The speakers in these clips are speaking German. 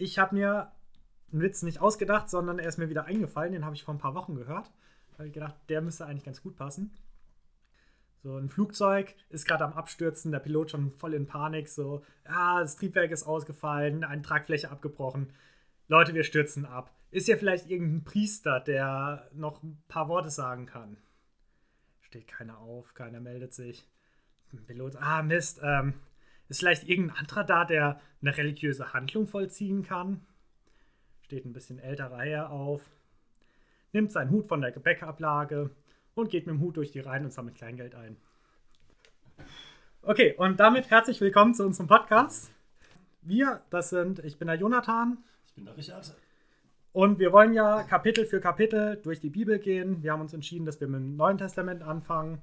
ich habe mir einen Witz nicht ausgedacht, sondern er ist mir wieder eingefallen. Den habe ich vor ein paar Wochen gehört. Da habe ich gedacht, der müsste eigentlich ganz gut passen. So, ein Flugzeug ist gerade am Abstürzen, der Pilot schon voll in Panik, so, ah, das Triebwerk ist ausgefallen, eine Tragfläche abgebrochen. Leute, wir stürzen ab. Ist ja vielleicht irgendein Priester, der noch ein paar Worte sagen kann. Steht keiner auf, keiner meldet sich. Pilot, ah, Mist, ähm, ist vielleicht irgendein anderer da, der eine religiöse Handlung vollziehen kann? Steht ein bisschen älterer Herr auf, nimmt seinen Hut von der Gebäckablage und geht mit dem Hut durch die Reihen und sammelt Kleingeld ein. Okay, und damit herzlich willkommen zu unserem Podcast. Wir, das sind, ich bin der Jonathan. Ich bin der Richard. Und wir wollen ja Kapitel für Kapitel durch die Bibel gehen. Wir haben uns entschieden, dass wir mit dem Neuen Testament anfangen.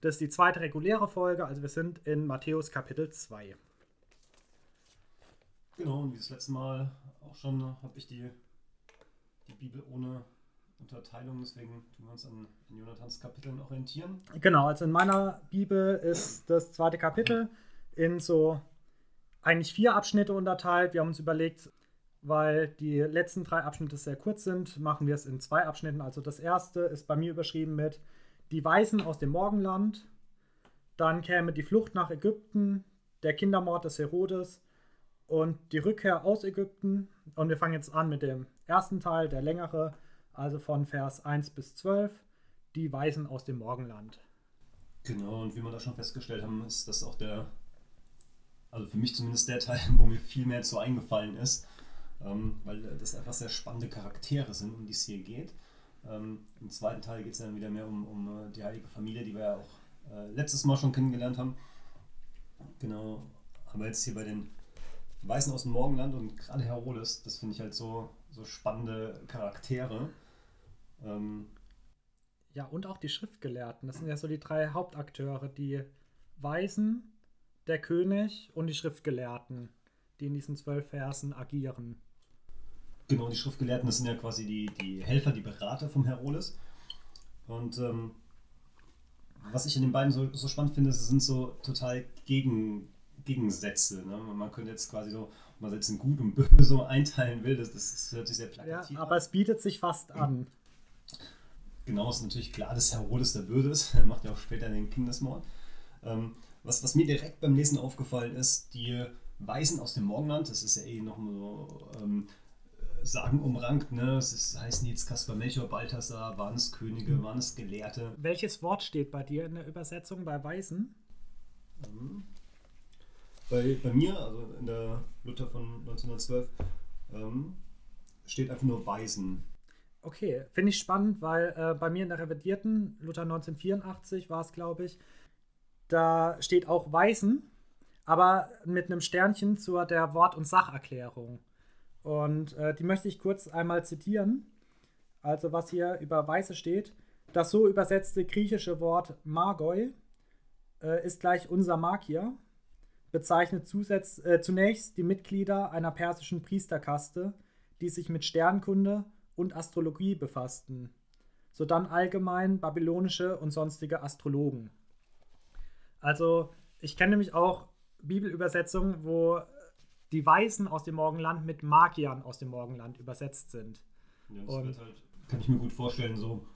Das ist die zweite reguläre Folge, also wir sind in Matthäus Kapitel 2. Genau, und wie das letzte Mal auch schon habe ich die, die Bibel ohne Unterteilung, deswegen tun wir uns an, an Jonathans Kapiteln orientieren. Genau, also in meiner Bibel ist das zweite Kapitel in so eigentlich vier Abschnitte unterteilt. Wir haben uns überlegt, weil die letzten drei Abschnitte sehr kurz sind, machen wir es in zwei Abschnitten. Also das erste ist bei mir überschrieben mit Die Weisen aus dem Morgenland. Dann käme die Flucht nach Ägypten, der Kindermord des Herodes und die Rückkehr aus Ägypten. Und wir fangen jetzt an mit dem ersten Teil, der längere, also von Vers 1 bis 12, die Weisen aus dem Morgenland. Genau, und wie wir da schon festgestellt haben, ist das auch der, also für mich zumindest der Teil, wo mir viel mehr zu eingefallen ist, ähm, weil das einfach sehr spannende Charaktere sind, um die es hier geht. Ähm, Im zweiten Teil geht es dann wieder mehr um, um die heilige Familie, die wir ja auch äh, letztes Mal schon kennengelernt haben. Genau, aber jetzt hier bei den Weißen aus dem Morgenland und gerade Herodes, das finde ich halt so, so spannende Charaktere. Ähm, ja, und auch die Schriftgelehrten. Das sind ja so die drei Hauptakteure, die Weisen, der König und die Schriftgelehrten, die in diesen zwölf Versen agieren. Genau, die Schriftgelehrten, das sind ja quasi die, die Helfer, die Berater vom Herodes. Und ähm, was ich in den beiden so, so spannend finde, sie sind so total gegen, Gegensätze. Ne? Man könnte jetzt quasi so, man jetzt in Gut und Böse einteilen will, das, das hört sich sehr plakativ Ja, aber es bietet sich fast an. Genau, ist natürlich klar, dass Herodes der Böse ist. Er macht ja auch später den Kindesmord. Ähm, was, was mir direkt beim Lesen aufgefallen ist, die Weisen aus dem Morgenland, das ist ja eh noch so ähm, sagenumrankt, ne? Es ist, heißen jetzt Kaspar Melchior, Balthasar, waren es Könige, mhm. waren es Gelehrte. Welches Wort steht bei dir in der Übersetzung bei Weisen? Mhm. Bei, bei mir, also in der Luther von 1912, ähm, steht einfach nur Weisen. Okay, finde ich spannend, weil äh, bei mir in der revidierten Luther 1984 war es, glaube ich, da steht auch Weisen, aber mit einem Sternchen zur der Wort- und Sacherklärung. Und äh, die möchte ich kurz einmal zitieren. Also was hier über Weiße steht. Das so übersetzte griechische Wort Magoi äh, ist gleich unser Magier bezeichnet zusätz, äh, zunächst die Mitglieder einer persischen Priesterkaste, die sich mit Sternkunde und Astrologie befassten, sodann allgemein babylonische und sonstige Astrologen. Also, ich kenne nämlich auch Bibelübersetzungen, wo die Weisen aus dem Morgenland mit Magiern aus dem Morgenland übersetzt sind. Ja, das und, halt, kann ich mir gut vorstellen, so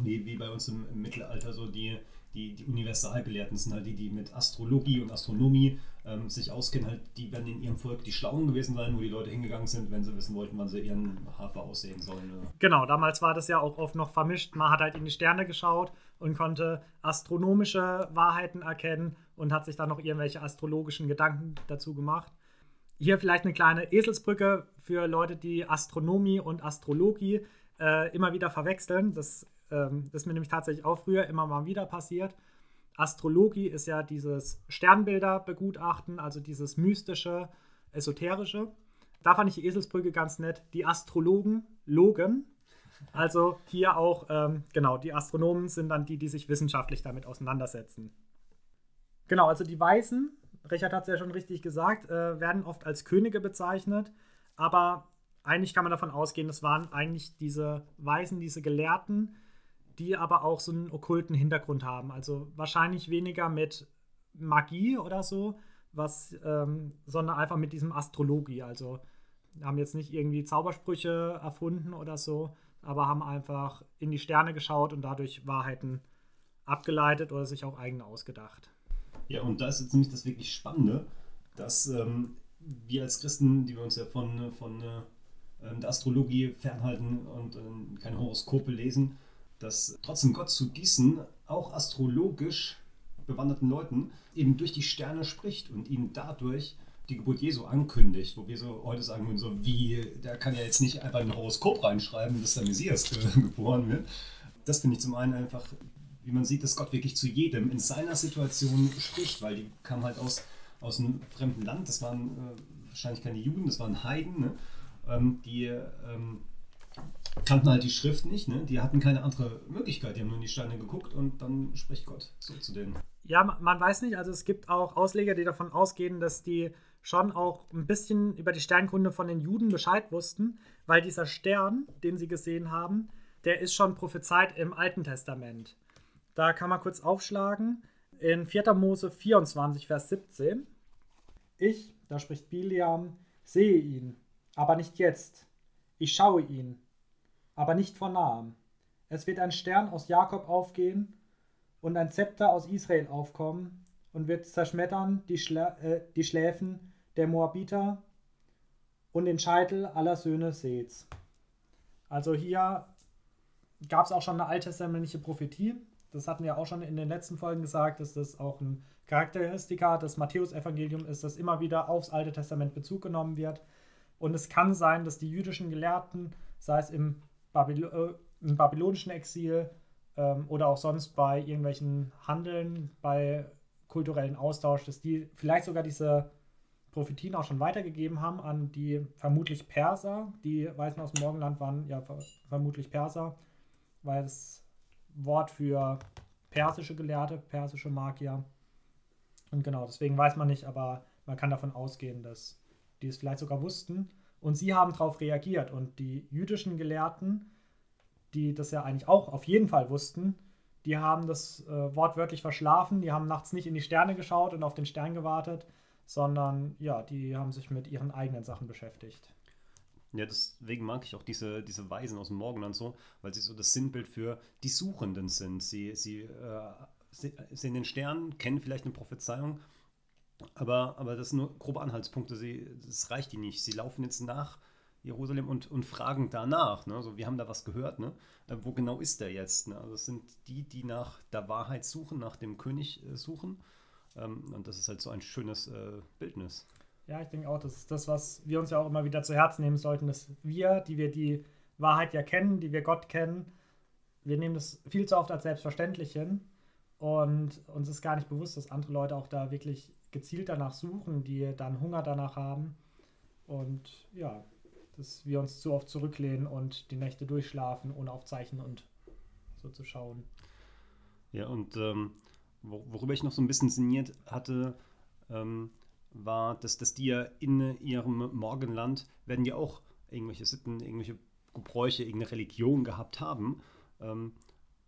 wie, wie bei uns im, im Mittelalter, so die die, die Universalgelehrten sind halt die, die mit Astrologie und Astronomie ähm, sich auskennen, halt, die werden in ihrem Volk die Schlauen gewesen sein, wo die Leute hingegangen sind, wenn sie wissen wollten, wann sie ihren Hafer aussehen sollen. Oder? Genau, damals war das ja auch oft noch vermischt. Man hat halt in die Sterne geschaut und konnte astronomische Wahrheiten erkennen und hat sich dann noch irgendwelche astrologischen Gedanken dazu gemacht. Hier vielleicht eine kleine Eselsbrücke für Leute, die Astronomie und Astrologie äh, immer wieder verwechseln. Das ähm, ist mir nämlich tatsächlich auch früher immer mal wieder passiert. Astrologie ist ja dieses Sternbilder begutachten, also dieses mystische, esoterische. Da fand ich die Eselsbrücke ganz nett. Die Astrologen logen. Also hier auch, ähm, genau, die Astronomen sind dann die, die sich wissenschaftlich damit auseinandersetzen. Genau, also die Weißen, Richard hat es ja schon richtig gesagt, äh, werden oft als Könige bezeichnet, aber eigentlich kann man davon ausgehen, es waren eigentlich diese Weisen, diese Gelehrten, die aber auch so einen okkulten Hintergrund haben. Also wahrscheinlich weniger mit Magie oder so, was, ähm, sondern einfach mit diesem Astrologie. Also Haben jetzt nicht irgendwie Zaubersprüche erfunden oder so, aber haben einfach in die Sterne geschaut und dadurch Wahrheiten abgeleitet oder sich auch eigene ausgedacht. Ja, und da ist jetzt nämlich das wirklich Spannende, dass ähm, wir als Christen, die wir uns ja von, von äh, der Astrologie fernhalten und äh, keine Horoskope lesen, dass trotzdem Gott zu diesen auch astrologisch bewanderten Leuten eben durch die Sterne spricht und ihnen dadurch die Geburt Jesu ankündigt, wo wir so heute sagen würden, so wie, der kann ja jetzt nicht einfach ein Horoskop reinschreiben, dass der Messias geboren wird. Das finde ich zum einen einfach, wie man sieht, dass Gott wirklich zu jedem in seiner Situation spricht, weil die kamen halt aus, aus einem fremden Land, das waren äh, wahrscheinlich keine Juden, das waren Heiden, ne? ähm, die ähm, kannten halt die Schrift nicht, ne? die hatten keine andere Möglichkeit, die haben nur in die Steine geguckt und dann spricht Gott so zu denen. Ja, man weiß nicht, also es gibt auch Ausleger, die davon ausgehen, dass die schon auch ein bisschen über die Sternkunde von den Juden Bescheid wussten, weil dieser Stern, den sie gesehen haben, der ist schon prophezeit im Alten Testament. Da kann man kurz aufschlagen. In 4. Mose 24, Vers 17. Ich, da spricht Biliam, sehe ihn, aber nicht jetzt. Ich schaue ihn, aber nicht von nahem. Es wird ein Stern aus Jakob aufgehen und ein Zepter aus Israel aufkommen und wird zerschmettern die, Schla äh, die Schläfen der Moabiter und den Scheitel aller Söhne Seths. Also hier gab es auch schon eine alttestamentliche Prophetie. Das hatten wir auch schon in den letzten Folgen gesagt, dass das auch ein Charakteristika des Matthäusevangeliums ist, dass immer wieder aufs Alte Testament Bezug genommen wird. Und es kann sein, dass die jüdischen Gelehrten, sei es im, Babylo äh, im babylonischen Exil ähm, oder auch sonst bei irgendwelchen Handeln, bei kulturellen Austausch, dass die vielleicht sogar diese Prophetien auch schon weitergegeben haben an die vermutlich Perser. Die Weißen aus dem Morgenland waren ja vermutlich Perser, weil das Wort für persische Gelehrte, persische Magier. Und genau, deswegen weiß man nicht, aber man kann davon ausgehen, dass die es vielleicht sogar wussten. Und sie haben darauf reagiert. Und die jüdischen Gelehrten, die das ja eigentlich auch auf jeden Fall wussten, die haben das äh, wortwörtlich verschlafen. Die haben nachts nicht in die Sterne geschaut und auf den Stern gewartet, sondern ja, die haben sich mit ihren eigenen Sachen beschäftigt. Ja, deswegen mag ich auch diese, diese Weisen aus dem Morgenland so, weil sie so das Sinnbild für die Suchenden sind. Sie, sie äh, sehen den Stern, kennen vielleicht eine Prophezeiung, aber, aber das sind nur grobe Anhaltspunkte. Sie, das reicht ihnen nicht. Sie laufen jetzt nach Jerusalem und, und fragen danach. Ne? Also wir haben da was gehört. Ne? Äh, wo genau ist der jetzt? Ne? Also das sind die, die nach der Wahrheit suchen, nach dem König äh, suchen. Ähm, und das ist halt so ein schönes äh, Bildnis. Ja, ich denke auch, das ist das, was wir uns ja auch immer wieder zu Herzen nehmen sollten, dass wir, die wir die Wahrheit ja kennen, die wir Gott kennen, wir nehmen das viel zu oft als selbstverständlich hin und uns ist gar nicht bewusst, dass andere Leute auch da wirklich gezielt danach suchen, die dann Hunger danach haben und ja, dass wir uns zu oft zurücklehnen und die Nächte durchschlafen, ohne auf Zeichen und so zu schauen. Ja, und ähm, worüber ich noch so ein bisschen sinniert hatte, ähm, war, dass, dass die ja in ihrem Morgenland werden ja auch irgendwelche Sitten, irgendwelche Gebräuche, irgendeine Religion gehabt haben. Ähm,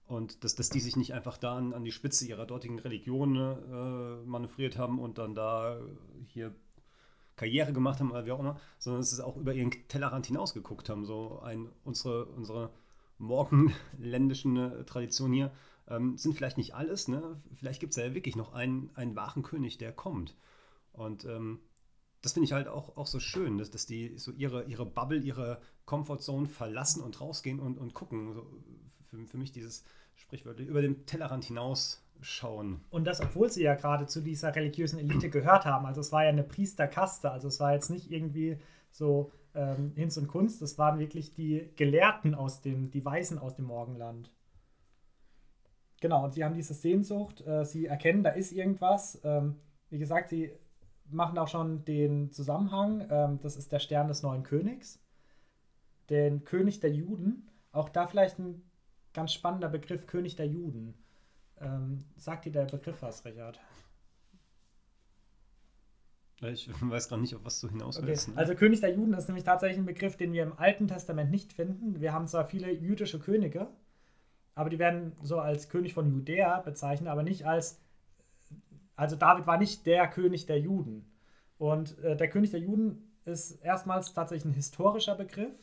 und dass, dass die sich nicht einfach da an, an die Spitze ihrer dortigen Religion äh, manövriert haben und dann da hier Karriere gemacht haben oder wie auch immer, sondern dass sie auch über ihren Tellerrand hinausgeguckt haben. So ein, unsere, unsere morgenländischen äh, Traditionen hier ähm, sind vielleicht nicht alles. Ne? Vielleicht gibt es ja wirklich noch einen, einen wahren König, der kommt. Und ähm, das finde ich halt auch, auch so schön, dass, dass die so ihre, ihre Bubble, ihre Comfortzone verlassen und rausgehen und, und gucken. So für, für mich dieses sprichwörtlich über den Tellerrand hinaus schauen. Und das, obwohl sie ja gerade zu dieser religiösen Elite gehört haben. Also es war ja eine Priesterkaste. Also es war jetzt nicht irgendwie so ähm, Hinz und Kunst. Das waren wirklich die Gelehrten aus dem, die Weisen aus dem Morgenland. Genau, und sie haben diese Sehnsucht. Äh, sie erkennen, da ist irgendwas. Ähm, wie gesagt, sie machen auch schon den Zusammenhang. Ähm, das ist der Stern des neuen Königs. Den König der Juden. Auch da vielleicht ein ganz spannender Begriff, König der Juden. Ähm, sagt dir der Begriff was, Richard? Ich weiß gar nicht, auf was du hinaus willst. Okay. Ne? Also König der Juden ist nämlich tatsächlich ein Begriff, den wir im Alten Testament nicht finden. Wir haben zwar viele jüdische Könige, aber die werden so als König von Judäa bezeichnet, aber nicht als. Also David war nicht der König der Juden. Und äh, der König der Juden ist erstmals tatsächlich ein historischer Begriff,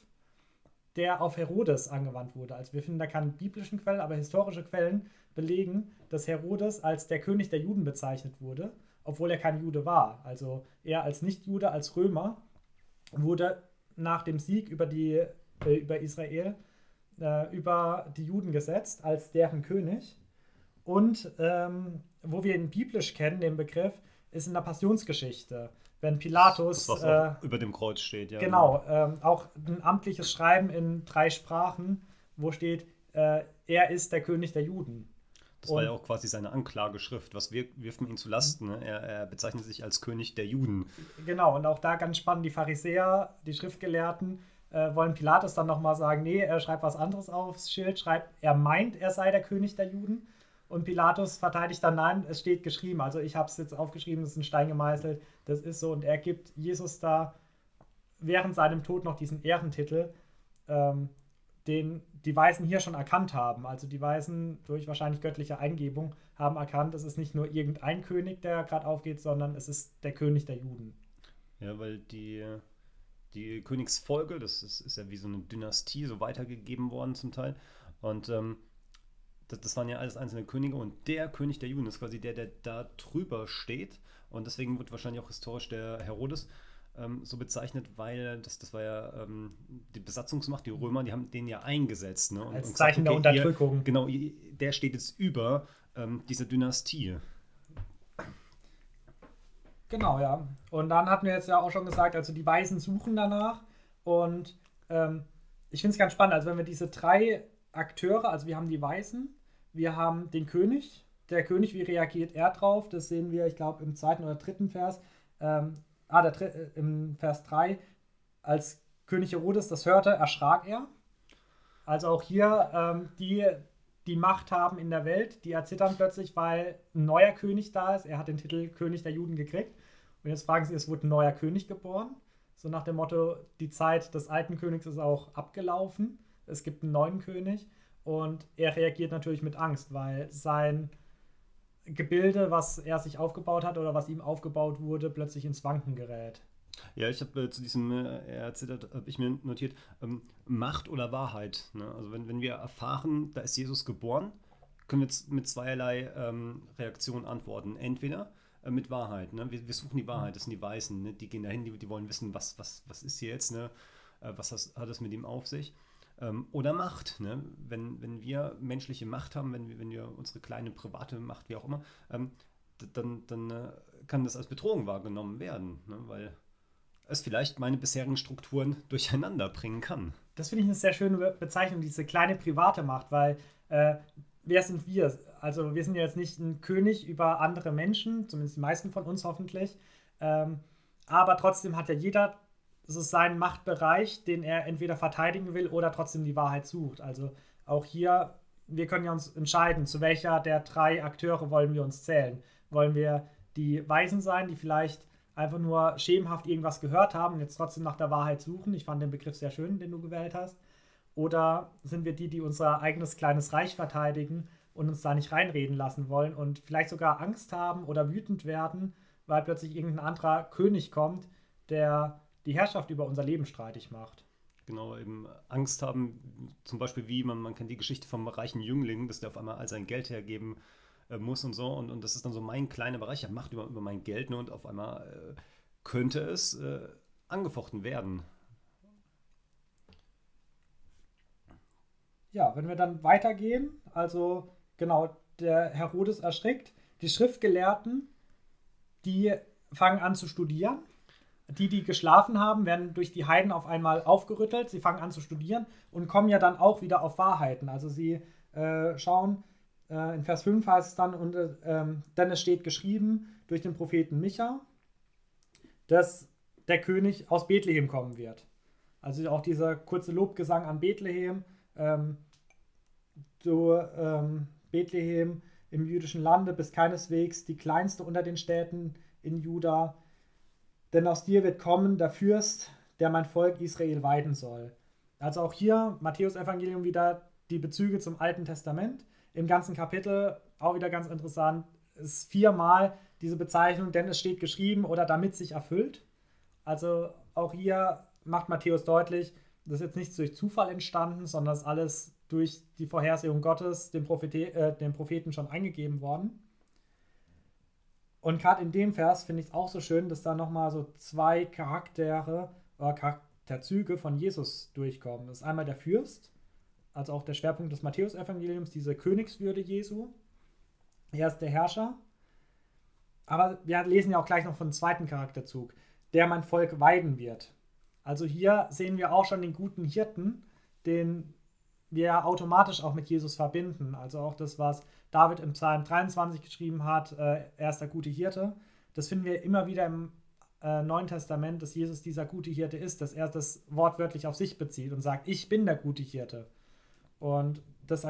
der auf Herodes angewandt wurde. Also wir finden da keine biblischen Quellen, aber historische Quellen belegen, dass Herodes als der König der Juden bezeichnet wurde, obwohl er kein Jude war. Also er als Nicht-Jude, als Römer, wurde nach dem Sieg über, die, äh, über Israel äh, über die Juden gesetzt als deren König. Und ähm, wo wir ihn biblisch kennen, den Begriff, ist in der Passionsgeschichte. Wenn Pilatus. Das, was äh, über dem Kreuz steht, ja. Genau, ähm, auch ein amtliches Schreiben in drei Sprachen, wo steht, äh, er ist der König der Juden. Das und, war ja auch quasi seine Anklageschrift. Was wir, wirft man ihm zu Lasten? Ne? Er, er, bezeichnet sich als König der Juden. Genau, und auch da ganz spannend, die Pharisäer, die Schriftgelehrten, äh, wollen Pilatus dann nochmal sagen, nee, er schreibt was anderes aufs Schild, schreibt, er meint, er sei der König der Juden. Und Pilatus verteidigt dann, nein, es steht geschrieben. Also ich habe es jetzt aufgeschrieben, es ist ein Stein gemeißelt, das ist so. Und er gibt Jesus da während seinem Tod noch diesen Ehrentitel, ähm, den die Weisen hier schon erkannt haben. Also die Weisen durch wahrscheinlich göttliche Eingebung haben erkannt, es ist nicht nur irgendein König, der gerade aufgeht, sondern es ist der König der Juden. Ja, weil die, die Königsfolge, das ist, ist ja wie so eine Dynastie, so weitergegeben worden zum Teil. Und ähm, das, das, waren ja alles einzelne Könige und der König der Juden ist quasi der, der da drüber steht. Und deswegen wird wahrscheinlich auch historisch der Herodes ähm, so bezeichnet, weil das, das war ja ähm, die Besatzungsmacht, die Römer, die haben den ja eingesetzt. Ne? Und, Als und Zeichen gesagt, okay, der Unterdrückung. Ihr, genau, der steht jetzt über ähm, dieser Dynastie. Genau, ja. Und dann hatten wir jetzt ja auch schon gesagt, also die Weisen suchen danach. Und ähm, ich finde es ganz spannend, also wenn wir diese drei Akteure, also wir haben die Weißen, wir haben den König. Der König, wie reagiert er drauf? Das sehen wir, ich glaube, im zweiten oder dritten Vers. Ähm, ah, der, äh, im Vers 3. Als König Herodes das hörte, erschrak er. Also auch hier ähm, die, die Macht haben in der Welt, die erzittern plötzlich, weil ein neuer König da ist. Er hat den Titel König der Juden gekriegt. Und jetzt fragen sie, es wurde ein neuer König geboren. So nach dem Motto, die Zeit des alten Königs ist auch abgelaufen. Es gibt einen neuen König. Und er reagiert natürlich mit Angst, weil sein Gebilde, was er sich aufgebaut hat oder was ihm aufgebaut wurde, plötzlich ins Wanken gerät. Ja, ich habe äh, zu diesem, äh, er erzählt, habe ich mir notiert, ähm, Macht oder Wahrheit. Ne? Also wenn, wenn wir erfahren, da ist Jesus geboren, können wir jetzt mit zweierlei ähm, Reaktionen antworten. Entweder äh, mit Wahrheit. Ne? Wir, wir, suchen die Wahrheit, das sind die Weißen, ne? die gehen dahin, die, die wollen wissen, was, was, was ist hier jetzt, ne? Äh, was has, hat es mit ihm auf sich. Ähm, oder Macht. Ne? Wenn, wenn wir menschliche Macht haben, wenn wir, wenn wir unsere kleine private Macht, wie auch immer, ähm, dann, dann äh, kann das als Bedrohung wahrgenommen werden, ne? weil es vielleicht meine bisherigen Strukturen durcheinander bringen kann. Das finde ich eine sehr schöne Bezeichnung, diese kleine private Macht, weil äh, wer sind wir? Also wir sind ja jetzt nicht ein König über andere Menschen, zumindest die meisten von uns hoffentlich, ähm, aber trotzdem hat ja jeder es ist sein Machtbereich, den er entweder verteidigen will oder trotzdem die Wahrheit sucht. Also auch hier, wir können ja uns entscheiden, zu welcher der drei Akteure wollen wir uns zählen. Wollen wir die Weisen sein, die vielleicht einfach nur schemenhaft irgendwas gehört haben und jetzt trotzdem nach der Wahrheit suchen? Ich fand den Begriff sehr schön, den du gewählt hast. Oder sind wir die, die unser eigenes kleines Reich verteidigen und uns da nicht reinreden lassen wollen und vielleicht sogar Angst haben oder wütend werden, weil plötzlich irgendein anderer König kommt, der die Herrschaft über unser Leben streitig macht. Genau, eben Angst haben, zum Beispiel wie, man, man kennt die Geschichte vom reichen Jüngling, dass der auf einmal all sein Geld hergeben äh, muss und so. Und, und das ist dann so mein kleiner Bereich, ich habe Macht über, über mein Geld ne, und auf einmal äh, könnte es äh, angefochten werden. Ja, wenn wir dann weitergehen, also genau, der Herodes erschrickt, die Schriftgelehrten, die fangen an zu studieren die, die geschlafen haben, werden durch die Heiden auf einmal aufgerüttelt. Sie fangen an zu studieren und kommen ja dann auch wieder auf Wahrheiten. Also sie äh, schauen, äh, in Vers 5 heißt es dann, und, äh, denn es steht geschrieben durch den Propheten Micha, dass der König aus Bethlehem kommen wird. Also auch dieser kurze Lobgesang an Bethlehem. Ähm, du, ähm, Bethlehem im jüdischen Lande bist keineswegs die kleinste unter den Städten in Juda denn aus dir wird kommen der Fürst, der mein Volk Israel weiden soll. Also auch hier Matthäus Evangelium wieder die Bezüge zum Alten Testament. Im ganzen Kapitel auch wieder ganz interessant, ist viermal diese Bezeichnung, denn es steht geschrieben oder damit sich erfüllt. Also auch hier macht Matthäus deutlich, das ist jetzt nicht durch Zufall entstanden, sondern das ist alles durch die Vorhersehung Gottes dem, Prophete, äh, dem Propheten schon eingegeben worden. Und gerade in dem Vers finde ich es auch so schön, dass da nochmal so zwei Charaktere oder Charakterzüge von Jesus durchkommen. Das ist einmal der Fürst, also auch der Schwerpunkt des Matthäusevangeliums, diese Königswürde Jesu. Er ist der Herrscher. Aber wir lesen ja auch gleich noch von einem zweiten Charakterzug, der mein Volk weiden wird. Also hier sehen wir auch schon den guten Hirten, den wir automatisch auch mit Jesus verbinden. Also auch das, was David im Psalm 23 geschrieben hat, äh, er ist der gute Hirte. Das finden wir immer wieder im äh, Neuen Testament, dass Jesus dieser gute Hirte ist, dass er das wortwörtlich auf sich bezieht und sagt, ich bin der gute Hirte. Und das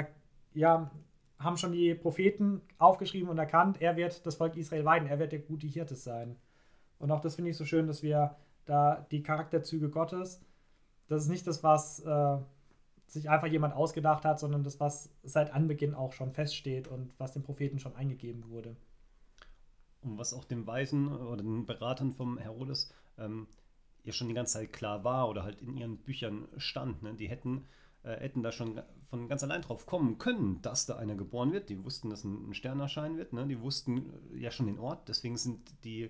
ja, haben schon die Propheten aufgeschrieben und erkannt, er wird das Volk Israel weiden, er wird der gute Hirte sein. Und auch das finde ich so schön, dass wir da die Charakterzüge Gottes, das ist nicht das, was äh, sich einfach jemand ausgedacht hat, sondern das, was seit Anbeginn auch schon feststeht und was den Propheten schon eingegeben wurde. Und was auch den Weisen oder den Beratern vom Herodes ähm, ja schon die ganze Zeit klar war oder halt in ihren Büchern stand. Ne? Die hätten, äh, hätten da schon von ganz allein drauf kommen können, dass da einer geboren wird. Die wussten, dass ein, Stern erscheinen wird. Ne? Die wussten ja schon den Ort. Deswegen sind die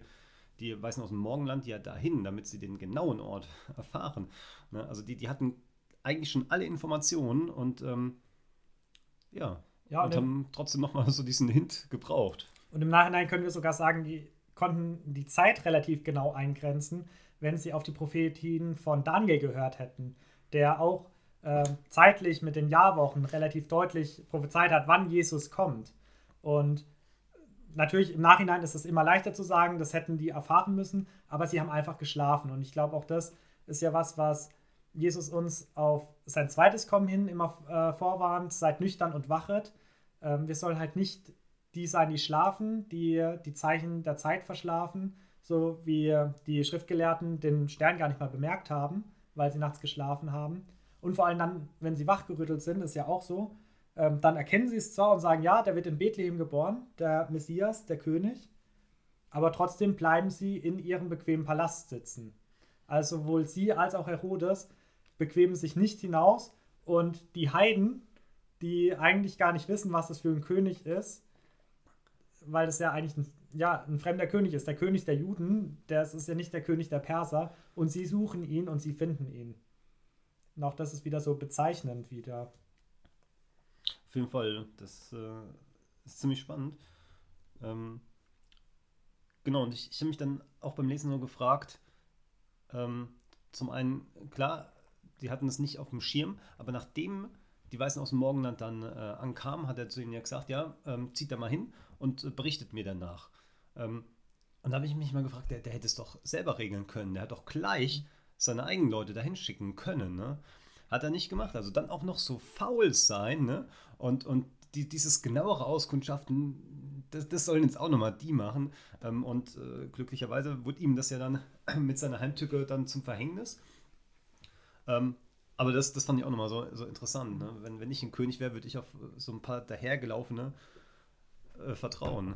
die Weißen aus dem Morgenland ja dahin, damit sie den genauen Ort erfahren. Ne? Also die, die hatten eigentlich schon alle Informationen und ähm, ja, ja, und, und haben trotzdem nochmal so diesen Hint gebraucht. Und im Nachhinein können wir sogar sagen, die konnten die Zeit relativ genau eingrenzen, wenn sie auf die Prophetien von Daniel gehört hätten, der auch äh, zeitlich mit den Jahrwochen relativ deutlich prophezeit hat, wann Jesus kommt. Und natürlich im Nachhinein ist es immer leichter zu sagen, das hätten die erfahren müssen, aber sie haben einfach geschlafen. Und ich glaube, auch das ist ja was, was Jesus uns auf sein zweites Kommen hin immer äh, vorwarnt, seid nüchtern und wachet. Ähm, wir sollen halt nicht die sein, die schlafen, die die Zeichen der Zeit verschlafen, so wie die Schriftgelehrten den Stern gar nicht mal bemerkt haben, weil sie nachts geschlafen haben. Und vor allem dann, wenn sie wachgerüttelt sind, ist ja auch so, ähm, dann erkennen sie es zwar und sagen, ja, der wird in Bethlehem geboren, der Messias, der König, aber trotzdem bleiben sie in ihrem bequemen Palast sitzen. Also sowohl sie als auch Herodes bequemen sich nicht hinaus und die Heiden, die eigentlich gar nicht wissen, was das für ein König ist, weil das ja eigentlich ein, ja, ein fremder König ist, der König der Juden, das ist ja nicht der König der Perser und sie suchen ihn und sie finden ihn. Und auch das ist wieder so bezeichnend wieder. Auf jeden Fall, das äh, ist ziemlich spannend. Ähm, genau, und ich, ich habe mich dann auch beim Lesen so gefragt, ähm, zum einen, klar, die hatten es nicht auf dem Schirm, aber nachdem die Weißen aus dem Morgenland dann äh, ankamen, hat er zu ihnen ja gesagt, ja, ähm, zieht da mal hin und äh, berichtet mir danach. Ähm, und da habe ich mich mal gefragt, der, der, hätte es doch selber regeln können. Der hat doch gleich seine eigenen Leute dahin schicken können. Ne? Hat er nicht gemacht. Also dann auch noch so faul sein ne? und, und die, dieses genauere Auskundschaften, das, das sollen jetzt auch nochmal die machen. Ähm, und äh, glücklicherweise wurde ihm das ja dann mit seiner Heimtücke dann zum Verhängnis. Ähm, aber das, das fand ich auch nochmal so, so interessant. Ne? Wenn, wenn ich ein König wäre, würde ich auf so ein paar dahergelaufene äh, vertrauen.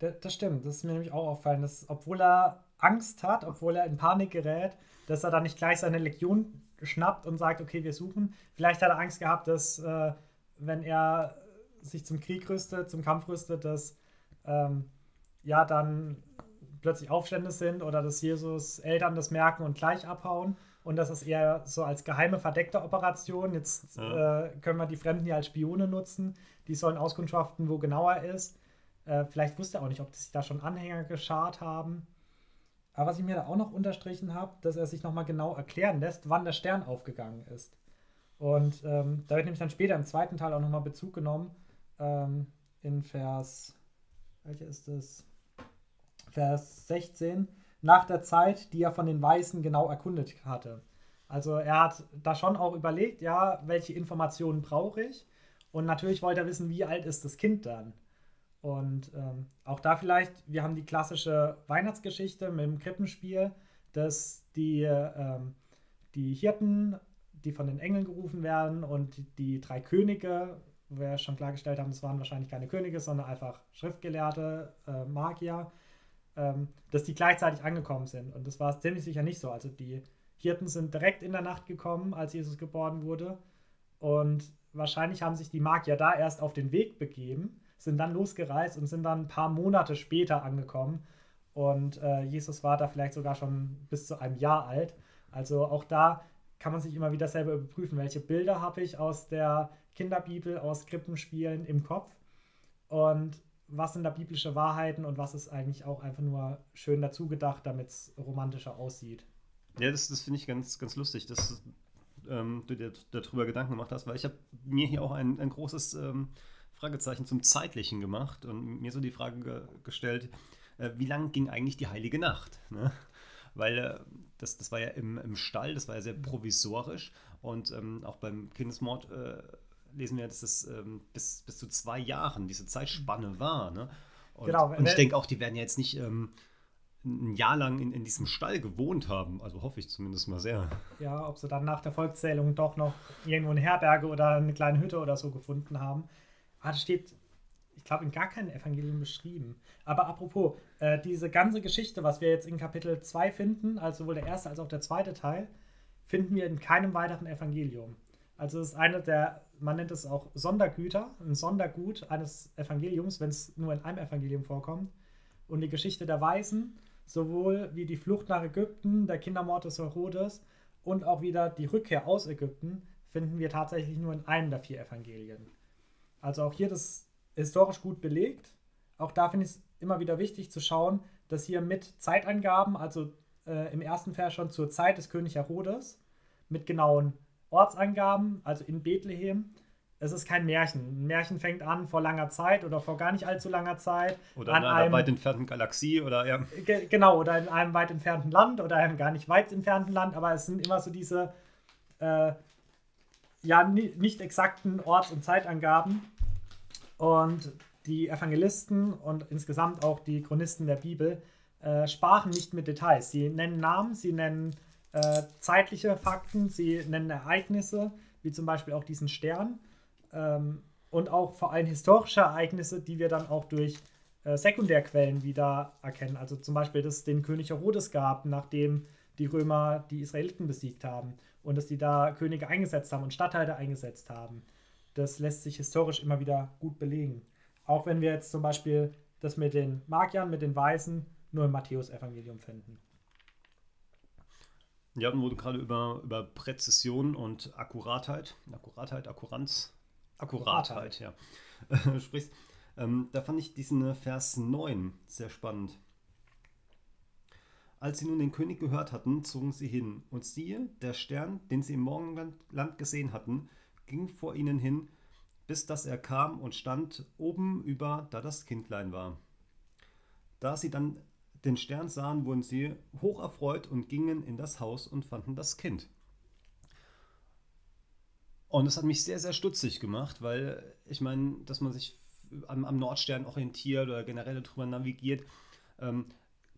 Das, das, stimmt, das ist mir nämlich auch aufgefallen, dass obwohl er Angst hat, obwohl er in Panik gerät, dass er dann nicht gleich seine Legion schnappt und sagt, okay, wir suchen. Vielleicht hat er Angst gehabt, dass äh, wenn er sich zum Krieg rüstet, zum Kampf rüstet, dass ähm, ja dann plötzlich Aufstände sind oder dass Jesus Eltern das merken und gleich abhauen und das ist eher so als geheime verdeckte Operation. Jetzt ja. äh, können wir die Fremden hier als Spione nutzen. Die sollen auskundschaften, wo genauer ist. Äh, vielleicht wusste er auch nicht, ob sich da schon Anhänger geschart haben. Aber was ich mir da auch noch unterstrichen habe, dass er sich nochmal genau erklären lässt, wann der Stern aufgegangen ist. Und ähm, da wird nämlich dann später im zweiten Teil auch nochmal Bezug genommen. Ähm, in Vers, welcher ist das? Vers 16 nach der Zeit, die er von den Weißen genau erkundet hatte. Also er hat da schon auch überlegt, ja, welche Informationen brauche ich? Und natürlich wollte er wissen, wie alt ist das Kind dann? Und ähm, auch da vielleicht, wir haben die klassische Weihnachtsgeschichte mit dem Krippenspiel, dass die, ähm, die Hirten, die von den Engeln gerufen werden und die, drei Könige, wo wir schon klargestellt haben, das waren wahrscheinlich keine Könige, sondern einfach Schriftgelehrte, äh, Magier, ähm, dass die gleichzeitig angekommen sind. Und das war ziemlich sicher nicht so. Also die Hirten sind direkt in der Nacht gekommen, als Jesus geboren wurde. Und wahrscheinlich haben sich die Magier da erst auf den Weg begeben, sind dann losgereist und sind dann ein paar Monate später angekommen. Und äh, Jesus war da vielleicht sogar schon bis zu einem Jahr alt. Also auch da kann man sich immer wieder selber überprüfen, welche Bilder habe ich aus der Kinderbibel, aus Krippenspielen im Kopf und was sind da biblische Wahrheiten und was ist eigentlich auch einfach nur schön dazu gedacht, damit es romantischer aussieht. Ja, das, das finde ich ganz, ganz lustig, dass ähm, du dir darüber Gedanken gemacht hast, weil ich habe mir hier auch ein, ein großes ähm, Fragezeichen zum Zeitlichen gemacht und mir so die Frage ge gestellt, äh, wie lang ging eigentlich die Heilige Nacht? Ne? Weil äh, das, das war ja im, im Stall, das war ja sehr provisorisch und ähm, auch beim Kindesmord äh, lesen wir, dass es ähm, bis, bis zu zwei Jahren diese Zeitspanne war. Ne? Und, genau. Und ich denke auch, die werden ja jetzt nicht ähm, ein Jahr lang in, in diesem Stall gewohnt haben. Also hoffe ich zumindest mal sehr. Ja, ob sie dann nach der Volkszählung doch noch irgendwo eine Herberge oder eine kleine Hütte oder so gefunden haben. Ah, das steht, ich glaube, in gar keinem Evangelium beschrieben. Aber apropos, äh, diese ganze Geschichte, was wir jetzt in Kapitel 2 finden, also sowohl der erste als auch der zweite Teil, finden wir in keinem weiteren Evangelium. Also es ist eine der, man nennt es auch Sondergüter, ein Sondergut eines Evangeliums, wenn es nur in einem Evangelium vorkommt. Und die Geschichte der Weisen, sowohl wie die Flucht nach Ägypten, der Kindermord des Herodes und auch wieder die Rückkehr aus Ägypten, finden wir tatsächlich nur in einem der vier Evangelien. Also auch hier das historisch gut belegt. Auch da finde ich es immer wieder wichtig zu schauen, dass hier mit Zeitangaben, also äh, im ersten Vers schon zur Zeit des König Herodes, mit genauen Ortsangaben, also in Bethlehem. Es ist kein Märchen. Ein Märchen fängt an vor langer Zeit oder vor gar nicht allzu langer Zeit. Oder in einer einem, weit entfernten Galaxie oder ja. Ge genau, oder in einem weit entfernten Land oder einem gar nicht weit entfernten Land, aber es sind immer so diese äh, ja nicht exakten Orts- und Zeitangaben. Und die Evangelisten und insgesamt auch die Chronisten der Bibel äh, sprachen nicht mit Details. Sie nennen Namen, sie nennen äh, zeitliche Fakten, sie nennen Ereignisse, wie zum Beispiel auch diesen Stern. Ähm, und auch vor allem historische Ereignisse, die wir dann auch durch äh, Sekundärquellen wieder erkennen. Also zum Beispiel, dass es den König Herodes gab, nachdem die Römer die Israeliten besiegt haben und dass die da Könige eingesetzt haben und Statthalter eingesetzt haben. Das lässt sich historisch immer wieder gut belegen. Auch wenn wir jetzt zum Beispiel das mit den Magiern, mit den Weißen nur im Matthäus-Evangelium finden. Ja, wo du gerade über, über Präzision und Akkuratheit, Akkuratheit, Akkuranz, Akkuratheit, ja, sprichst. Ähm, da fand ich diesen Vers 9 sehr spannend. Als sie nun den König gehört hatten, zogen sie hin. Und siehe, der Stern, den sie im Morgenland gesehen hatten, ging vor ihnen hin, bis dass er kam und stand oben über, da das Kindlein war. Da sie dann den Stern sahen, wurden sie hocherfreut und gingen in das Haus und fanden das Kind. Und das hat mich sehr, sehr stutzig gemacht, weil ich meine, dass man sich am, am, Nordstern orientiert oder generell darüber navigiert, ähm,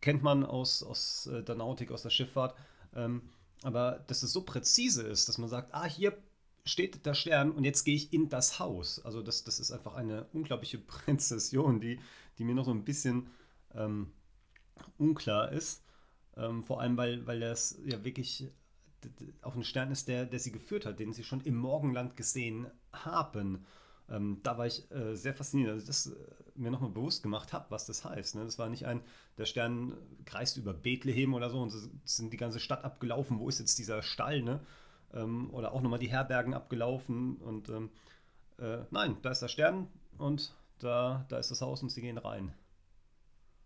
kennt man aus, aus äh, der Nautik, aus der Schifffahrt. Ähm, aber dass es so präzise ist, dass man sagt, ah, hier steht der Stern und jetzt gehe ich in das Haus. Also das, das ist einfach eine unglaubliche Präzision, die, die mir noch so ein bisschen ähm, unklar ist. Ähm, vor allem, weil, weil das ja wirklich auch ein Stern ist, der, der sie geführt hat, den sie schon im Morgenland gesehen haben. Ähm, da war ich äh, sehr fasziniert, dass ich das äh, mir nochmal bewusst gemacht habe, was das heißt. Ne? Das war nicht ein, der Stern kreist über Bethlehem oder so und sind die ganze Stadt abgelaufen, wo ist jetzt dieser Stall, ne? Ähm, oder auch nochmal die Herbergen abgelaufen und ähm, äh, nein, da ist der Stern und da, da ist das Haus und sie gehen rein.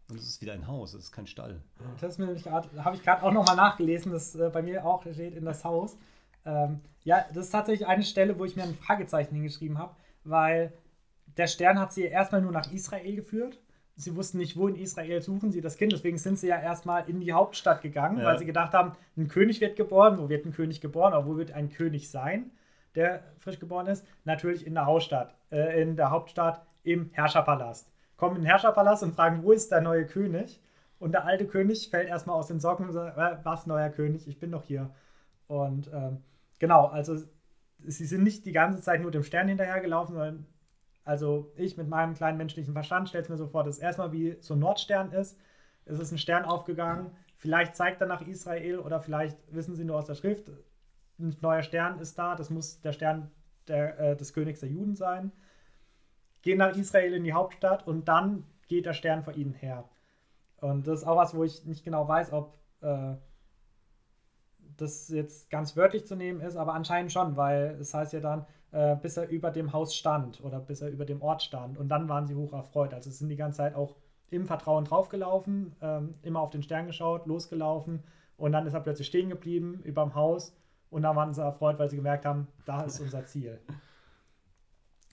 Und es ist wieder ein Haus, es ist kein Stall. Das habe ich gerade auch nochmal nachgelesen, das äh, bei mir auch steht in das Haus. Ähm, ja, das ist tatsächlich eine Stelle, wo ich mir ein Fragezeichen hingeschrieben habe, weil der Stern hat sie erstmal nur nach Israel geführt. Sie wussten nicht, wo in Israel suchen sie das Kind, deswegen sind sie ja erstmal in die Hauptstadt gegangen, ja. weil sie gedacht haben, ein König wird geboren. Wo wird ein König geboren? Oder wo wird ein König sein, der frisch geboren ist? Natürlich in der Hauptstadt, äh, in der Hauptstadt im Herrscherpalast kommen in den Herrscherpalast und fragen, wo ist der neue König? Und der alte König fällt erstmal aus den Socken und sagt, was, neuer König, ich bin doch hier. Und ähm, genau, also sie sind nicht die ganze Zeit nur dem Stern hinterhergelaufen, sondern also ich mit meinem kleinen menschlichen Verstand stelle es mir so vor, dass erstmal wie so ein Nordstern ist, es ist ein Stern aufgegangen, vielleicht zeigt er nach Israel oder vielleicht wissen sie nur aus der Schrift, ein neuer Stern ist da, das muss der Stern der, äh, des Königs der Juden sein. Gehen nach Israel in die Hauptstadt und dann geht der Stern vor ihnen her. Und das ist auch was, wo ich nicht genau weiß, ob äh, das jetzt ganz wörtlich zu nehmen ist, aber anscheinend schon, weil es heißt ja dann, äh, bis er über dem Haus stand oder bis er über dem Ort stand. Und dann waren sie hoch erfreut. Also sind die ganze Zeit auch im Vertrauen draufgelaufen, ähm, immer auf den Stern geschaut, losgelaufen und dann ist er plötzlich stehen geblieben über dem Haus und dann waren sie erfreut, weil sie gemerkt haben, da ist unser Ziel.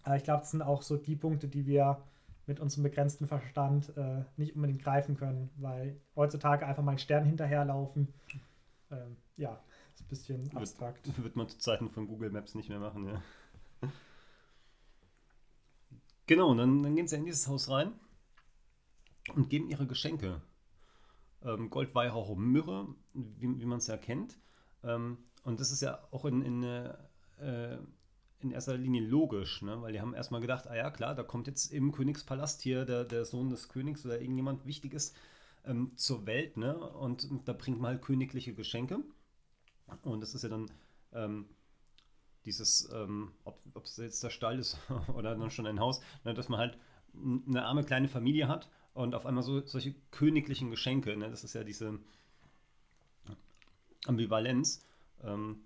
Aber ich glaube, das sind auch so die Punkte, die wir mit unserem begrenzten Verstand äh, nicht unbedingt greifen können, weil heutzutage einfach mal einen Stern hinterherlaufen, ähm, ja, ist ein bisschen abstrakt. Wird, wird man zu Zeiten von Google Maps nicht mehr machen, ja. Genau, und dann, dann gehen sie in dieses Haus rein und geben ihre Geschenke. Ähm, Gold, Weihrauch Myrrhe, wie, wie man es ja kennt. Ähm, und das ist ja auch in, in, äh, in erster Linie logisch, ne? weil die haben erstmal gedacht, ah ja klar, da kommt jetzt im Königspalast hier der, der Sohn des Königs oder irgendjemand Wichtiges ähm, zur Welt ne? und, da bringt man halt königliche Geschenke. Und das ist ja dann ähm, dieses, ähm, ob es jetzt der Stall ist oder dann schon ein Haus, ne? dass man halt eine arme kleine Familie hat und auf einmal so solche königlichen Geschenke, ne? das ist ja diese Ambivalenz. Ähm,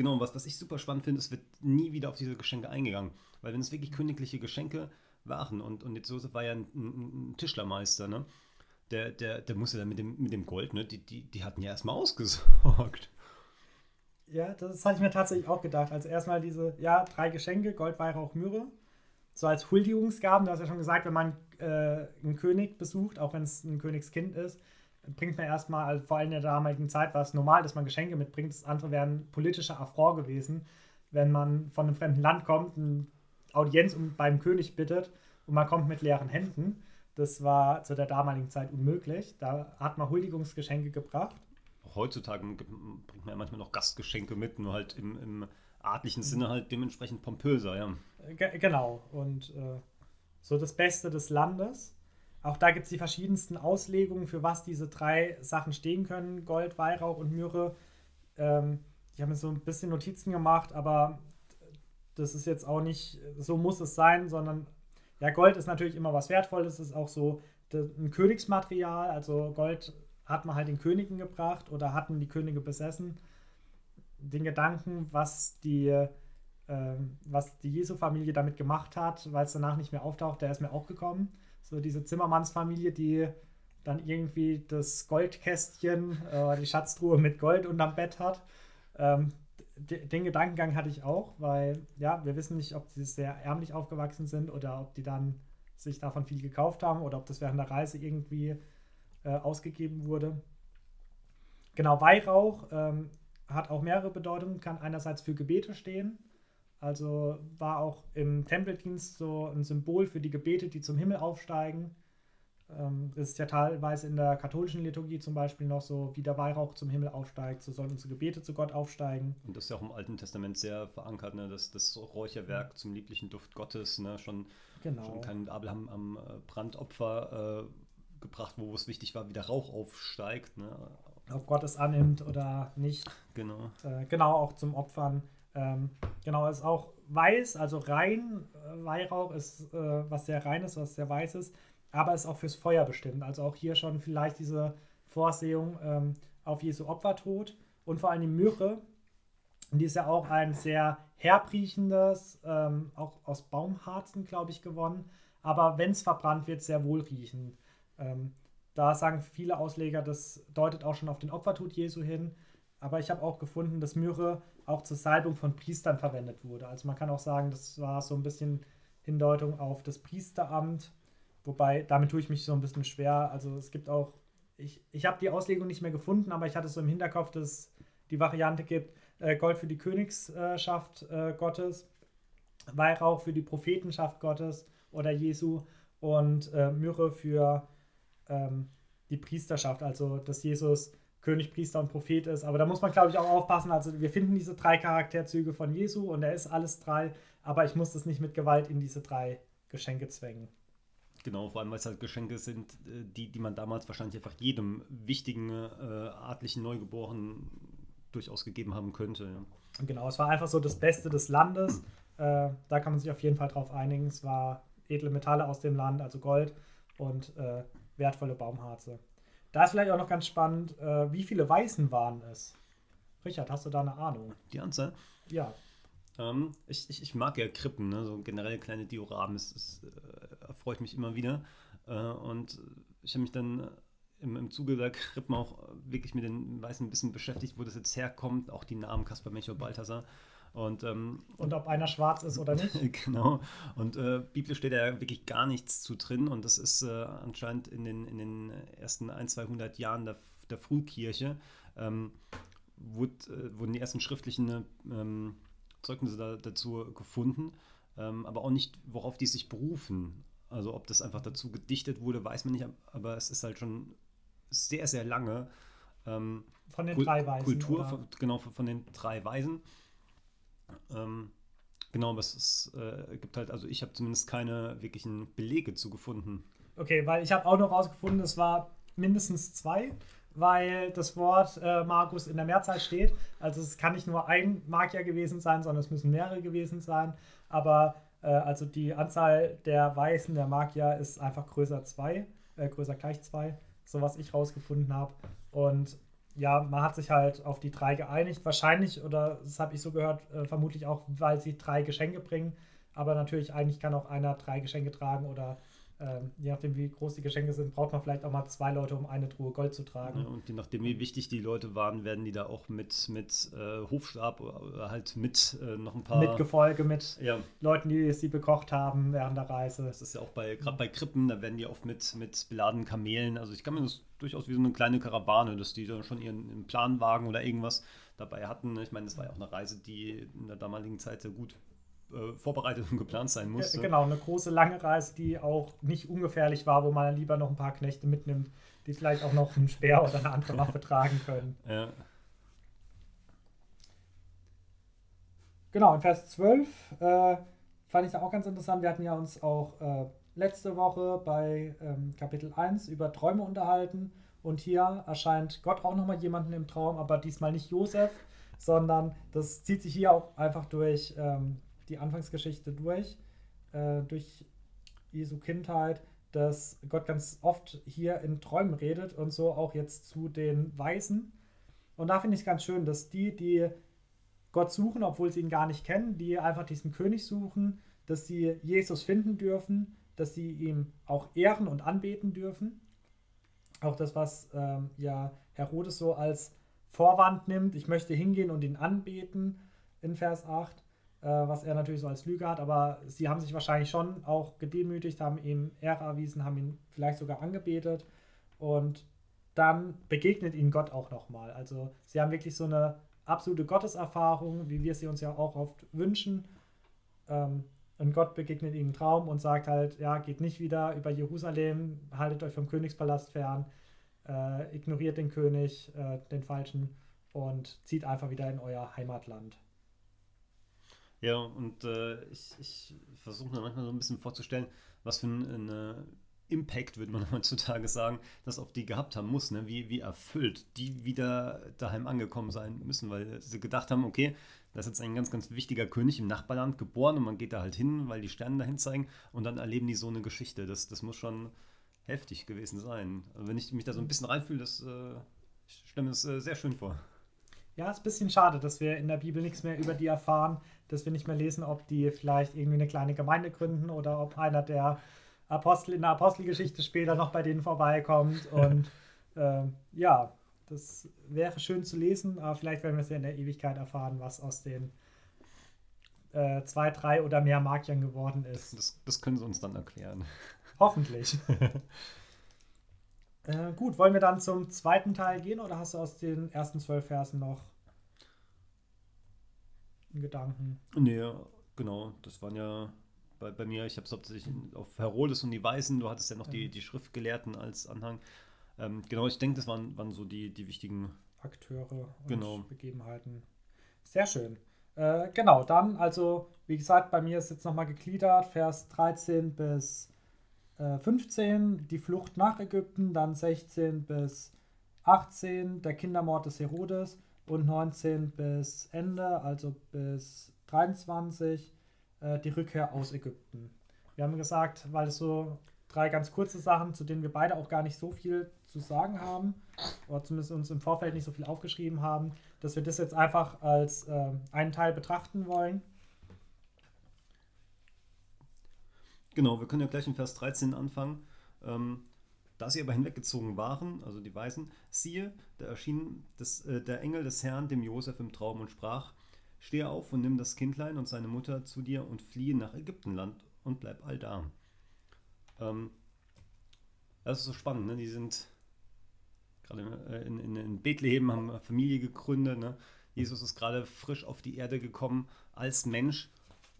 genau, was, was ich super spannend finde, es wird nie wieder auf diese Geschenke eingegangen. Weil wenn es wirklich königliche Geschenke waren und, und jetzt Josef war ja ein, ein, ein Tischlermeister, ne? Der, der, der musste dann mit dem, mit dem Gold, ne? Die, die, die hatten ja erstmal ausgesorgt. Ja, das hatte ich mir tatsächlich auch gedacht. Also erstmal diese, ja, drei Geschenke, Gold, Weihrauch, Myrrhe. So als Huldigungsgaben, du hast ja schon gesagt, wenn man äh, einen König besucht, auch wenn es ein Königskind ist, bringt man erstmal, also vor allem in der damaligen Zeit war es normal, dass man Geschenke mitbringt. Das andere wären politischer Affront gewesen, wenn man von einem fremden Land kommt, eine Audienz beim König bittet und man kommt mit leeren Händen. Das war zu der damaligen Zeit unmöglich. Da hat man Huldigungsgeschenke gebracht. Auch heutzutage bringt man ja manchmal noch Gastgeschenke mit, nur halt im, im adlichen Sinne halt dementsprechend pompöser, ja. G genau. Und äh, so das Beste des Landes. Auch da gibt es die verschiedensten Auslegungen, für was diese drei Sachen stehen können: Gold, Weihrauch und Myrrhe. Ähm, ich habe mir so ein bisschen Notizen gemacht, aber das ist jetzt auch nicht, so muss es sein, sondern ja, Gold ist natürlich immer was Wertvolles, es ist auch so ein Königsmaterial, also Gold hat man halt den Königen gebracht oder hatten die Könige besessen. Den Gedanken, was die, äh, was die Jesu-Familie damit gemacht hat, weil es danach nicht mehr auftaucht, der ist mir auch gekommen. So diese Zimmermannsfamilie, die dann irgendwie das Goldkästchen, äh, die Schatztruhe mit Gold unterm Bett hat. Ähm, den Gedankengang hatte ich auch, weil ja, wir wissen nicht, ob sie sehr ärmlich aufgewachsen sind oder ob die dann sich davon viel gekauft haben oder ob das während der Reise irgendwie äh, ausgegeben wurde. Genau, Weihrauch ähm, hat auch mehrere Bedeutungen, kann einerseits für Gebete stehen, also war auch im Tempeldienst so ein Symbol für die Gebete, die zum Himmel aufsteigen. Ähm, das ist ja teilweise in der katholischen Liturgie zum Beispiel noch so, wie der Weihrauch zum Himmel aufsteigt, so sollen unsere Gebete zu Gott aufsteigen. Und das ist ja auch im Alten Testament sehr verankert, ne? das, das Räucherwerk zum lieblichen Duft Gottes, ne? schon, genau. schon kein Abel haben am äh, Brandopfer äh, gebracht, wo es wichtig war, wie der Rauch aufsteigt. Ne? Ob Gott es annimmt oder nicht. Genau. Äh, genau, auch zum Opfern. Ähm, genau, ist auch weiß, also rein. Äh, Weihrauch ist äh, was sehr reines, was sehr weißes, aber ist auch fürs Feuer bestimmt. Also auch hier schon vielleicht diese Vorsehung ähm, auf Jesu Opfertod und vor allem die Myrrhe. Die ist ja auch ein sehr herbriechendes, ähm, auch aus Baumharzen, glaube ich, gewonnen. Aber wenn es verbrannt wird, sehr wohlriechend. Ähm, da sagen viele Ausleger, das deutet auch schon auf den Opfertod Jesu hin. Aber ich habe auch gefunden, dass Myrrhe auch zur Salbung von Priestern verwendet wurde. Also man kann auch sagen, das war so ein bisschen Hindeutung auf das Priesteramt. Wobei, damit tue ich mich so ein bisschen schwer. Also es gibt auch, ich, ich habe die Auslegung nicht mehr gefunden, aber ich hatte so im Hinterkopf, dass es die Variante gibt, äh, Gold für die Königsschaft äh, Gottes, Weihrauch für die Prophetenschaft Gottes oder Jesu und äh, Myrrhe für ähm, die Priesterschaft, also dass Jesus König, Priester und Prophet ist. Aber da muss man, glaube ich, auch aufpassen. Also wir finden diese drei Charakterzüge von Jesu und er ist alles drei, aber ich muss das nicht mit Gewalt in diese drei Geschenke zwängen. Genau, vor allem weil es halt Geschenke sind, äh, die, die man damals wahrscheinlich einfach jedem wichtigen äh, adlichen Neugeborenen durchaus gegeben haben könnte. Ja. Genau, es war einfach so das Beste des Landes. Äh, da kann man sich auf jeden Fall drauf einigen. Es war edle Metalle aus dem Land, also Gold und äh, wertvolle Baumharze. Da ist vielleicht auch noch ganz spannend, äh, wie viele Weißen waren es? Richard, hast du da eine Ahnung? Die Anzahl? Ja. Ähm, ich, ich, ich, mag ja Krippen, ne? so generell kleine Dioramen, das, das äh, erfreut mich immer wieder. Äh, und ich habe mich dann im, im Zuge der Krippen auch wirklich mit den Weißen ein bisschen beschäftigt, wo das jetzt herkommt, auch die Namen Kaspar, Melchior, Balthasar. Und, ähm, und ob einer schwarz ist oder nicht. genau. Und äh, biblisch steht da wirklich gar nichts zu drin. Und das ist äh, anscheinend in den, in den ersten 1, 200 Jahren der, der Frühkirche, ähm, wurde, äh, wurden die ersten schriftlichen ähm, Zeugnisse da, dazu gefunden. Ähm, aber auch nicht, worauf die sich berufen. Also ob das einfach dazu gedichtet wurde, weiß man nicht. Aber es ist halt schon sehr, sehr lange. Ähm, von den drei Weisen. Kultur, von, genau, von den drei Weisen. Ähm, genau, aber es äh, gibt halt, also ich habe zumindest keine wirklichen Belege zu gefunden. Okay, weil ich habe auch noch rausgefunden, es war mindestens zwei, weil das Wort äh, Markus in der Mehrzahl steht. Also es kann nicht nur ein Magier gewesen sein, sondern es müssen mehrere gewesen sein. Aber äh, also die Anzahl der Weißen der Magier ist einfach größer zwei, äh, größer gleich zwei, so was ich rausgefunden habe. Und ja, man hat sich halt auf die drei geeinigt. Wahrscheinlich, oder das habe ich so gehört, äh, vermutlich auch, weil sie drei Geschenke bringen. Aber natürlich, eigentlich kann auch einer drei Geschenke tragen oder ähm, je nachdem, wie groß die Geschenke sind, braucht man vielleicht auch mal zwei Leute, um eine Truhe Gold zu tragen. Ja, und je nachdem, wie wichtig die Leute waren, werden die da auch mit, mit äh, Hofstab oder halt mit äh, noch ein paar. Mit Gefolge, mit ja. Leuten, die sie bekocht haben während der Reise. Das ist ja auch bei, gerade bei Krippen, da werden die oft mit, mit beladenen Kamelen. Also ich kann mir das durchaus wie so eine kleine Karawane, dass die dann schon ihren, ihren Planwagen oder irgendwas dabei hatten. Ich meine, das war ja auch eine Reise, die in der damaligen Zeit sehr gut äh, vorbereitet und geplant sein musste. Genau, eine große, lange Reise, die auch nicht ungefährlich war, wo man lieber noch ein paar Knechte mitnimmt, die vielleicht auch noch einen Speer oder eine andere Waffe tragen können. Ja. Genau, in Vers 12 äh, fand ich da auch ganz interessant. Wir hatten ja uns auch äh, letzte Woche bei ähm, Kapitel 1 über Träume unterhalten. Und hier erscheint Gott auch nochmal jemanden im Traum, aber diesmal nicht Josef, sondern das zieht sich hier auch einfach durch ähm, die Anfangsgeschichte durch, äh, durch Jesu Kindheit, dass Gott ganz oft hier in Träumen redet und so auch jetzt zu den Weisen. Und da finde ich es ganz schön, dass die, die Gott suchen, obwohl sie ihn gar nicht kennen, die einfach diesen König suchen, dass sie Jesus finden dürfen, dass sie ihm auch ehren und anbeten dürfen. Auch das, was ähm, ja Herodes so als Vorwand nimmt, ich möchte hingehen und ihn anbeten in Vers 8 äh, was er natürlich so als Lüge hat, aber sie haben sich wahrscheinlich schon auch gedemütigt, haben ihm Ehre erwiesen, haben ihn vielleicht sogar angebetet und dann begegnet ihnen Gott auch nochmal. Also sie haben wirklich so eine absolute Gotteserfahrung, wie wir sie uns ja auch oft wünschen. Ähm, und Gott begegnet ihnen im Traum und sagt halt, ja, geht nicht wieder über Jerusalem, haltet euch vom Königspalast fern, äh, ignoriert den König, äh, den Falschen und zieht einfach wieder in euer Heimatland. Ja, und äh, ich, ich versuche mir manchmal so ein bisschen vorzustellen, was für ein äh, Impact, würde man heutzutage sagen, das auf die gehabt haben muss, ne? wie, wie erfüllt die wieder daheim angekommen sein müssen, weil sie gedacht haben, okay, da ist jetzt ein ganz, ganz wichtiger König im Nachbarland geboren und man geht da halt hin, weil die Sterne dahin zeigen und dann erleben die so eine Geschichte. Das, das muss schon heftig gewesen sein. Also wenn ich mich da so ein bisschen reinfühle, das äh, ich stelle mir das äh, sehr schön vor. Ja, ist ein bisschen schade, dass wir in der Bibel nichts mehr über die erfahren, dass wir nicht mehr lesen, ob die vielleicht irgendwie eine kleine Gemeinde gründen oder ob einer der Apostel in der Apostelgeschichte später noch bei denen vorbeikommt. Und äh, ja, das wäre schön zu lesen, aber vielleicht werden wir es ja in der Ewigkeit erfahren, was aus den äh, zwei, drei oder mehr Magiern geworden ist. Das, das können sie uns dann erklären. Hoffentlich. äh, gut, wollen wir dann zum zweiten Teil gehen oder hast du aus den ersten zwölf Versen noch Gedanken. Nee, genau. Das waren ja bei, bei mir, ich habe es hauptsächlich auf Herodes und die Weißen, du hattest ja noch die, die Schriftgelehrten als Anhang. Ähm, genau, ich denke, das waren, waren so die, die wichtigen Akteure und genau. Begebenheiten. Sehr schön. Äh, genau, dann, also, wie gesagt, bei mir ist jetzt nochmal gegliedert, Vers 13 bis äh, 15 die Flucht nach Ägypten, dann 16 bis 18 der Kindermord des Herodes und 19 bis Ende, also bis 23 äh, die Rückkehr aus Ägypten. Wir haben gesagt, weil es so drei ganz kurze Sachen, zu denen wir beide auch gar nicht so viel zu sagen haben, oder zumindest uns im Vorfeld nicht so viel aufgeschrieben haben, dass wir das jetzt einfach als äh, einen Teil betrachten wollen. Genau, wir können ja gleich in Vers 13 anfangen. Ähm, da sie aber hinweggezogen waren, also die Weisen, siehe, da erschien das, äh, der Engel des Herrn dem Josef im Traum und sprach: Stehe auf und nimm das Kindlein und seine Mutter zu dir und fliehe nach Ägyptenland und bleib allda. Ähm, das ist so spannend, ne? Die sind gerade äh, in, in, in, Bethlehem, haben Familie gegründet. Ne? Jesus ist gerade frisch auf die Erde gekommen als Mensch.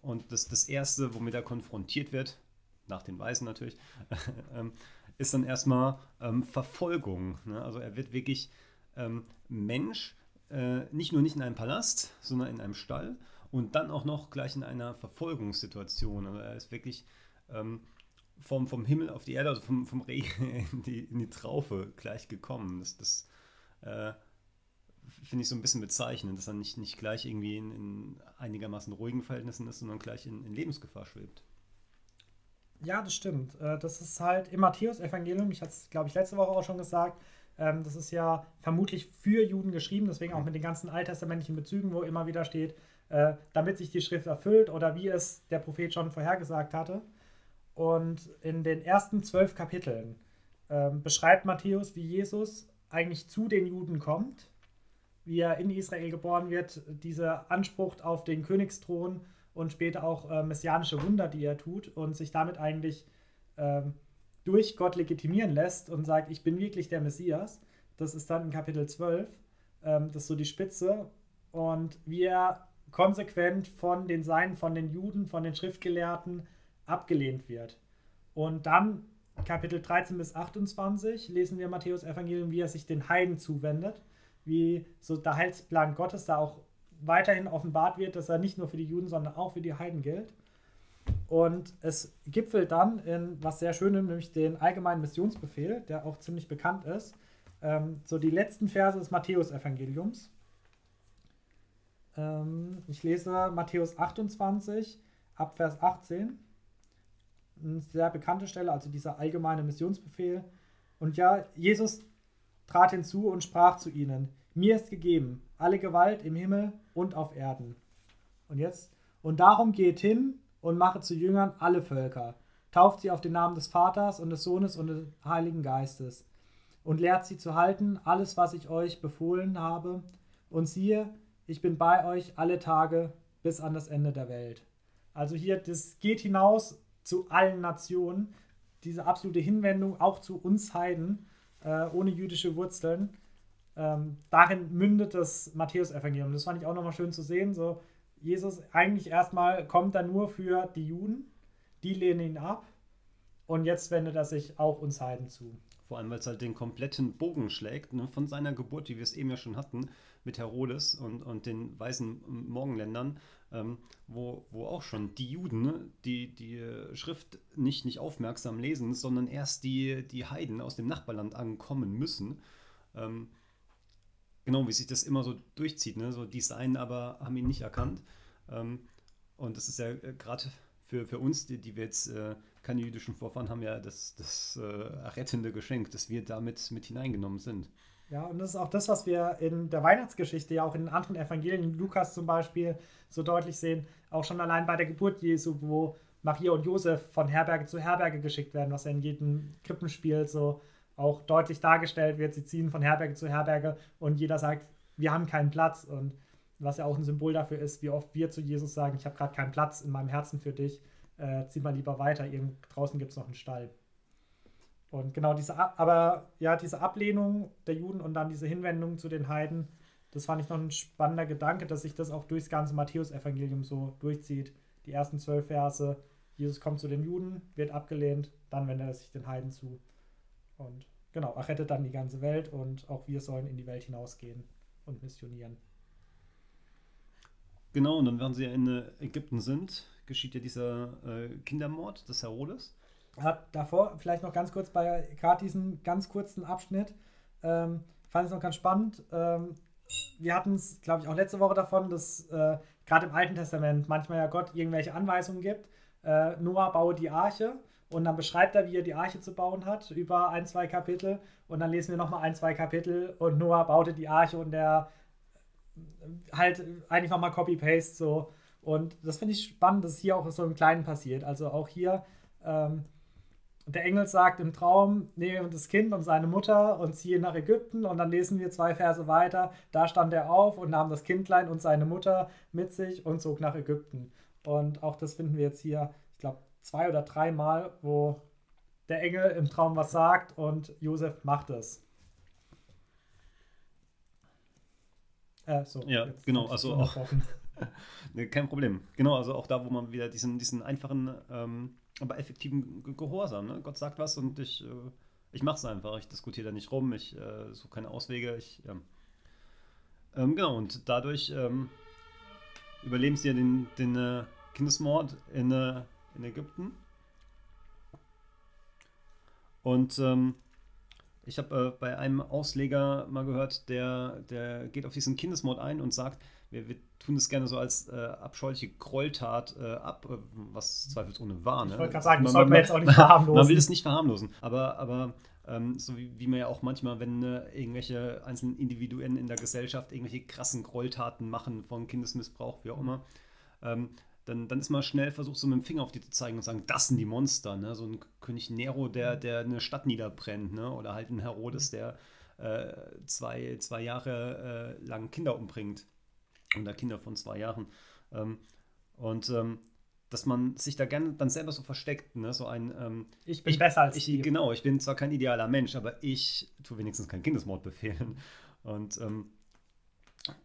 Und das, das Erste, womit er konfrontiert wird, nach den Weisen natürlich, ähm, ist dann erstmal ähm, Verfolgung. Ne? Also er wird wirklich ähm, Mensch, äh, nicht nur nicht in einem Palast, sondern in einem Stall und dann auch noch gleich in einer Verfolgungssituation. Also er ist wirklich ähm, vom, vom Himmel auf die Erde, also vom, vom Regen in die, in die Traufe gleich gekommen. Das, das äh, finde ich so ein bisschen bezeichnend, dass er nicht, nicht gleich irgendwie in, in einigermaßen ruhigen Verhältnissen ist, sondern gleich in, in Lebensgefahr schwebt. Ja, das stimmt. Äh, das ist halt im Matthäus-Evangelium, ich hatte es, glaube ich, letzte Woche auch schon gesagt, ähm, das ist ja vermutlich für Juden geschrieben, deswegen auch mit den ganzen alttestamentlichen Bezügen, wo immer wieder steht, äh, damit sich die Schrift erfüllt oder wie es der Prophet schon vorhergesagt hatte. Und in den ersten zwölf Kapiteln ähm, beschreibt Matthäus, wie Jesus eigentlich zu den Juden kommt, wie er in Israel geboren wird, dieser Anspruch auf den Königsthron und später auch äh, messianische Wunder, die er tut und sich damit eigentlich ähm, durch Gott legitimieren lässt und sagt, ich bin wirklich der Messias. Das ist dann in Kapitel 12. Ähm, das ist so die Spitze. Und wie er konsequent von den Seinen, von den Juden, von den Schriftgelehrten abgelehnt wird. Und dann Kapitel 13 bis 28 lesen wir Matthäus Evangelium, wie er sich den Heiden zuwendet, wie so der Heilsplan Gottes da auch weiterhin offenbart wird, dass er nicht nur für die Juden, sondern auch für die Heiden gilt. Und es gipfelt dann in was sehr Schönem, nämlich den allgemeinen Missionsbefehl, der auch ziemlich bekannt ist. Ähm, so die letzten Verse des Matthäus-Evangeliums. Ähm, ich lese Matthäus 28 ab Vers 18. Eine sehr bekannte Stelle, also dieser allgemeine Missionsbefehl. Und ja, Jesus trat hinzu und sprach zu ihnen: Mir ist gegeben alle Gewalt im Himmel und auf Erden. Und jetzt, und darum geht hin und mache zu Jüngern alle Völker, tauft sie auf den Namen des Vaters und des Sohnes und des Heiligen Geistes und lehrt sie zu halten, alles, was ich euch befohlen habe. Und siehe, ich bin bei euch alle Tage bis an das Ende der Welt. Also hier, das geht hinaus zu allen Nationen, diese absolute Hinwendung auch zu uns Heiden, äh, ohne jüdische Wurzeln. Ähm, darin mündet das Matthäus-Evangelium. Das fand ich auch nochmal schön zu sehen. So, Jesus eigentlich erstmal kommt er nur für die Juden, die lehnen ihn ab und jetzt wendet er sich auch uns Heiden zu. Vor allem, weil es halt den kompletten Bogen schlägt, ne, von seiner Geburt, wie wir es eben ja schon hatten, mit Herodes und, und den weißen Morgenländern, ähm, wo, wo auch schon die Juden ne, die, die Schrift nicht, nicht aufmerksam lesen, sondern erst die, die Heiden aus dem Nachbarland ankommen müssen. Ähm, genau, wie sich das immer so durchzieht. Ne? So, die seien aber haben ihn nicht erkannt. Ähm, und das ist ja äh, gerade für, für uns, die, die wir jetzt äh, keine jüdischen Vorfahren haben, ja das, das äh, rettende Geschenk, dass wir damit mit hineingenommen sind. Ja, und das ist auch das, was wir in der Weihnachtsgeschichte, ja auch in anderen Evangelien, Lukas zum Beispiel, so deutlich sehen, auch schon allein bei der Geburt Jesu, wo Maria und Josef von Herberge zu Herberge geschickt werden, was ja in jedem Krippenspiel so auch deutlich dargestellt wird. Sie ziehen von Herberge zu Herberge und jeder sagt, wir haben keinen Platz. Und was ja auch ein Symbol dafür ist, wie oft wir zu Jesus sagen, ich habe gerade keinen Platz in meinem Herzen für dich, äh, zieh mal lieber weiter, irgend, draußen gibt es noch einen Stall. Und genau diese, aber ja, diese Ablehnung der Juden und dann diese Hinwendung zu den Heiden, das fand ich noch ein spannender Gedanke, dass sich das auch durchs ganze Matthäus-Evangelium so durchzieht. Die ersten zwölf Verse, Jesus kommt zu den Juden, wird abgelehnt, dann wendet er sich den Heiden zu. Und genau, er rettet dann die ganze Welt und auch wir sollen in die Welt hinausgehen und missionieren. Genau, und dann, während sie in Ägypten sind, geschieht ja dieser äh, Kindermord des Herodes. hat davor vielleicht noch ganz kurz bei gerade diesem ganz kurzen Abschnitt, ähm, fand ich es noch ganz spannend. Ähm, wir hatten es, glaube ich, auch letzte Woche davon, dass äh, gerade im Alten Testament manchmal ja Gott irgendwelche Anweisungen gibt. Äh, Noah baue die Arche und dann beschreibt er, wie er die Arche zu bauen hat, über ein, zwei Kapitel. Und dann lesen wir nochmal ein, zwei Kapitel und Noah baute die Arche und der halt eigentlich nochmal Copy-Paste so. Und das finde ich spannend, dass hier auch so im Kleinen passiert. Also auch hier ähm, der Engel sagt im Traum, nehme das Kind und seine Mutter und ziehe nach Ägypten. Und dann lesen wir zwei Verse weiter. Da stand er auf und nahm das Kindlein und seine Mutter mit sich und zog nach Ägypten. Und auch das finden wir jetzt hier, zwei oder dreimal, wo der Engel im Traum was sagt und Josef macht es. Äh, so, ja, genau, also auch. nee, kein Problem. Genau, also auch da, wo man wieder diesen, diesen einfachen ähm, aber effektiven Gehorsam. Ne? Gott sagt was und ich, äh, ich mache es einfach. Ich diskutiere da nicht rum, ich äh, suche keine Auswege. Ich, ja. ähm, genau, und dadurch ähm, überleben sie ja den, den äh, Kindesmord in, äh, in Ägypten. Und ähm, ich habe äh, bei einem Ausleger mal gehört, der, der geht auf diesen Kindesmord ein und sagt, wir, wir tun es gerne so als äh, abscheuliche Gräueltat äh, ab, äh, was zweifelsohne war. Ne? Ich wollte gerade sagen, das sollte man jetzt auch nicht verharmlosen. Man will es nicht verharmlosen, aber, aber ähm, so wie, wie, man ja auch manchmal, wenn äh, irgendwelche einzelnen Individuen in der Gesellschaft irgendwelche krassen Gräueltaten machen, von Kindesmissbrauch, wie auch immer, ähm, dann, dann ist man schnell versucht, so mit dem Finger auf die zu zeigen und sagen, das sind die Monster. Ne? So ein König Nero, der, der eine Stadt niederbrennt, ne? oder halt ein Herodes, der äh, zwei, zwei Jahre äh, lang Kinder umbringt oder Kinder von zwei Jahren. Ähm, und ähm, dass man sich da gerne dann selber so versteckt, ne? so ein ähm, Ich bin ich, besser als ich. Die. Genau, ich bin zwar kein idealer Mensch, aber ich tue wenigstens keinen Kindesmord befehlen. Und ähm,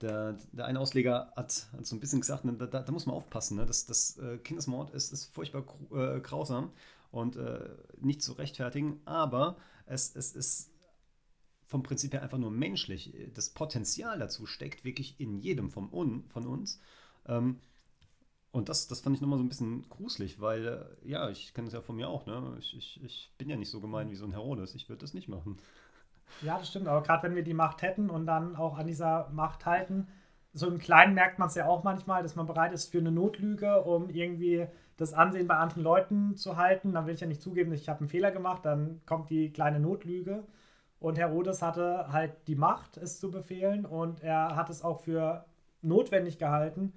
der, der eine Ausleger hat, hat, so ein bisschen gesagt, ne, da, da, muss man aufpassen, ne? das, das äh, Kindesmord ist, ist furchtbar äh, grausam und äh, nicht zu rechtfertigen, aber es, es ist vom Prinzip her einfach nur menschlich. Das Potenzial dazu steckt wirklich in jedem von, von uns. Ähm, und das, das fand ich nochmal so ein bisschen gruselig, weil, äh, ja, ich kenne es ja von mir auch, ne? Ich, ich, ich bin ja nicht so gemein wie so ein Herodes. Ich würde das nicht machen. Ja, das stimmt. Aber gerade wenn wir die Macht hätten und dann auch an dieser Macht halten, so im Kleinen merkt man es ja auch manchmal, dass man bereit ist für eine Notlüge, um irgendwie das Ansehen bei anderen Leuten zu halten. Dann will ich ja nicht zugeben, ich habe einen Fehler gemacht, dann kommt die kleine Notlüge. Und Herodes hatte halt die Macht, es zu befehlen und er hat es auch für notwendig gehalten.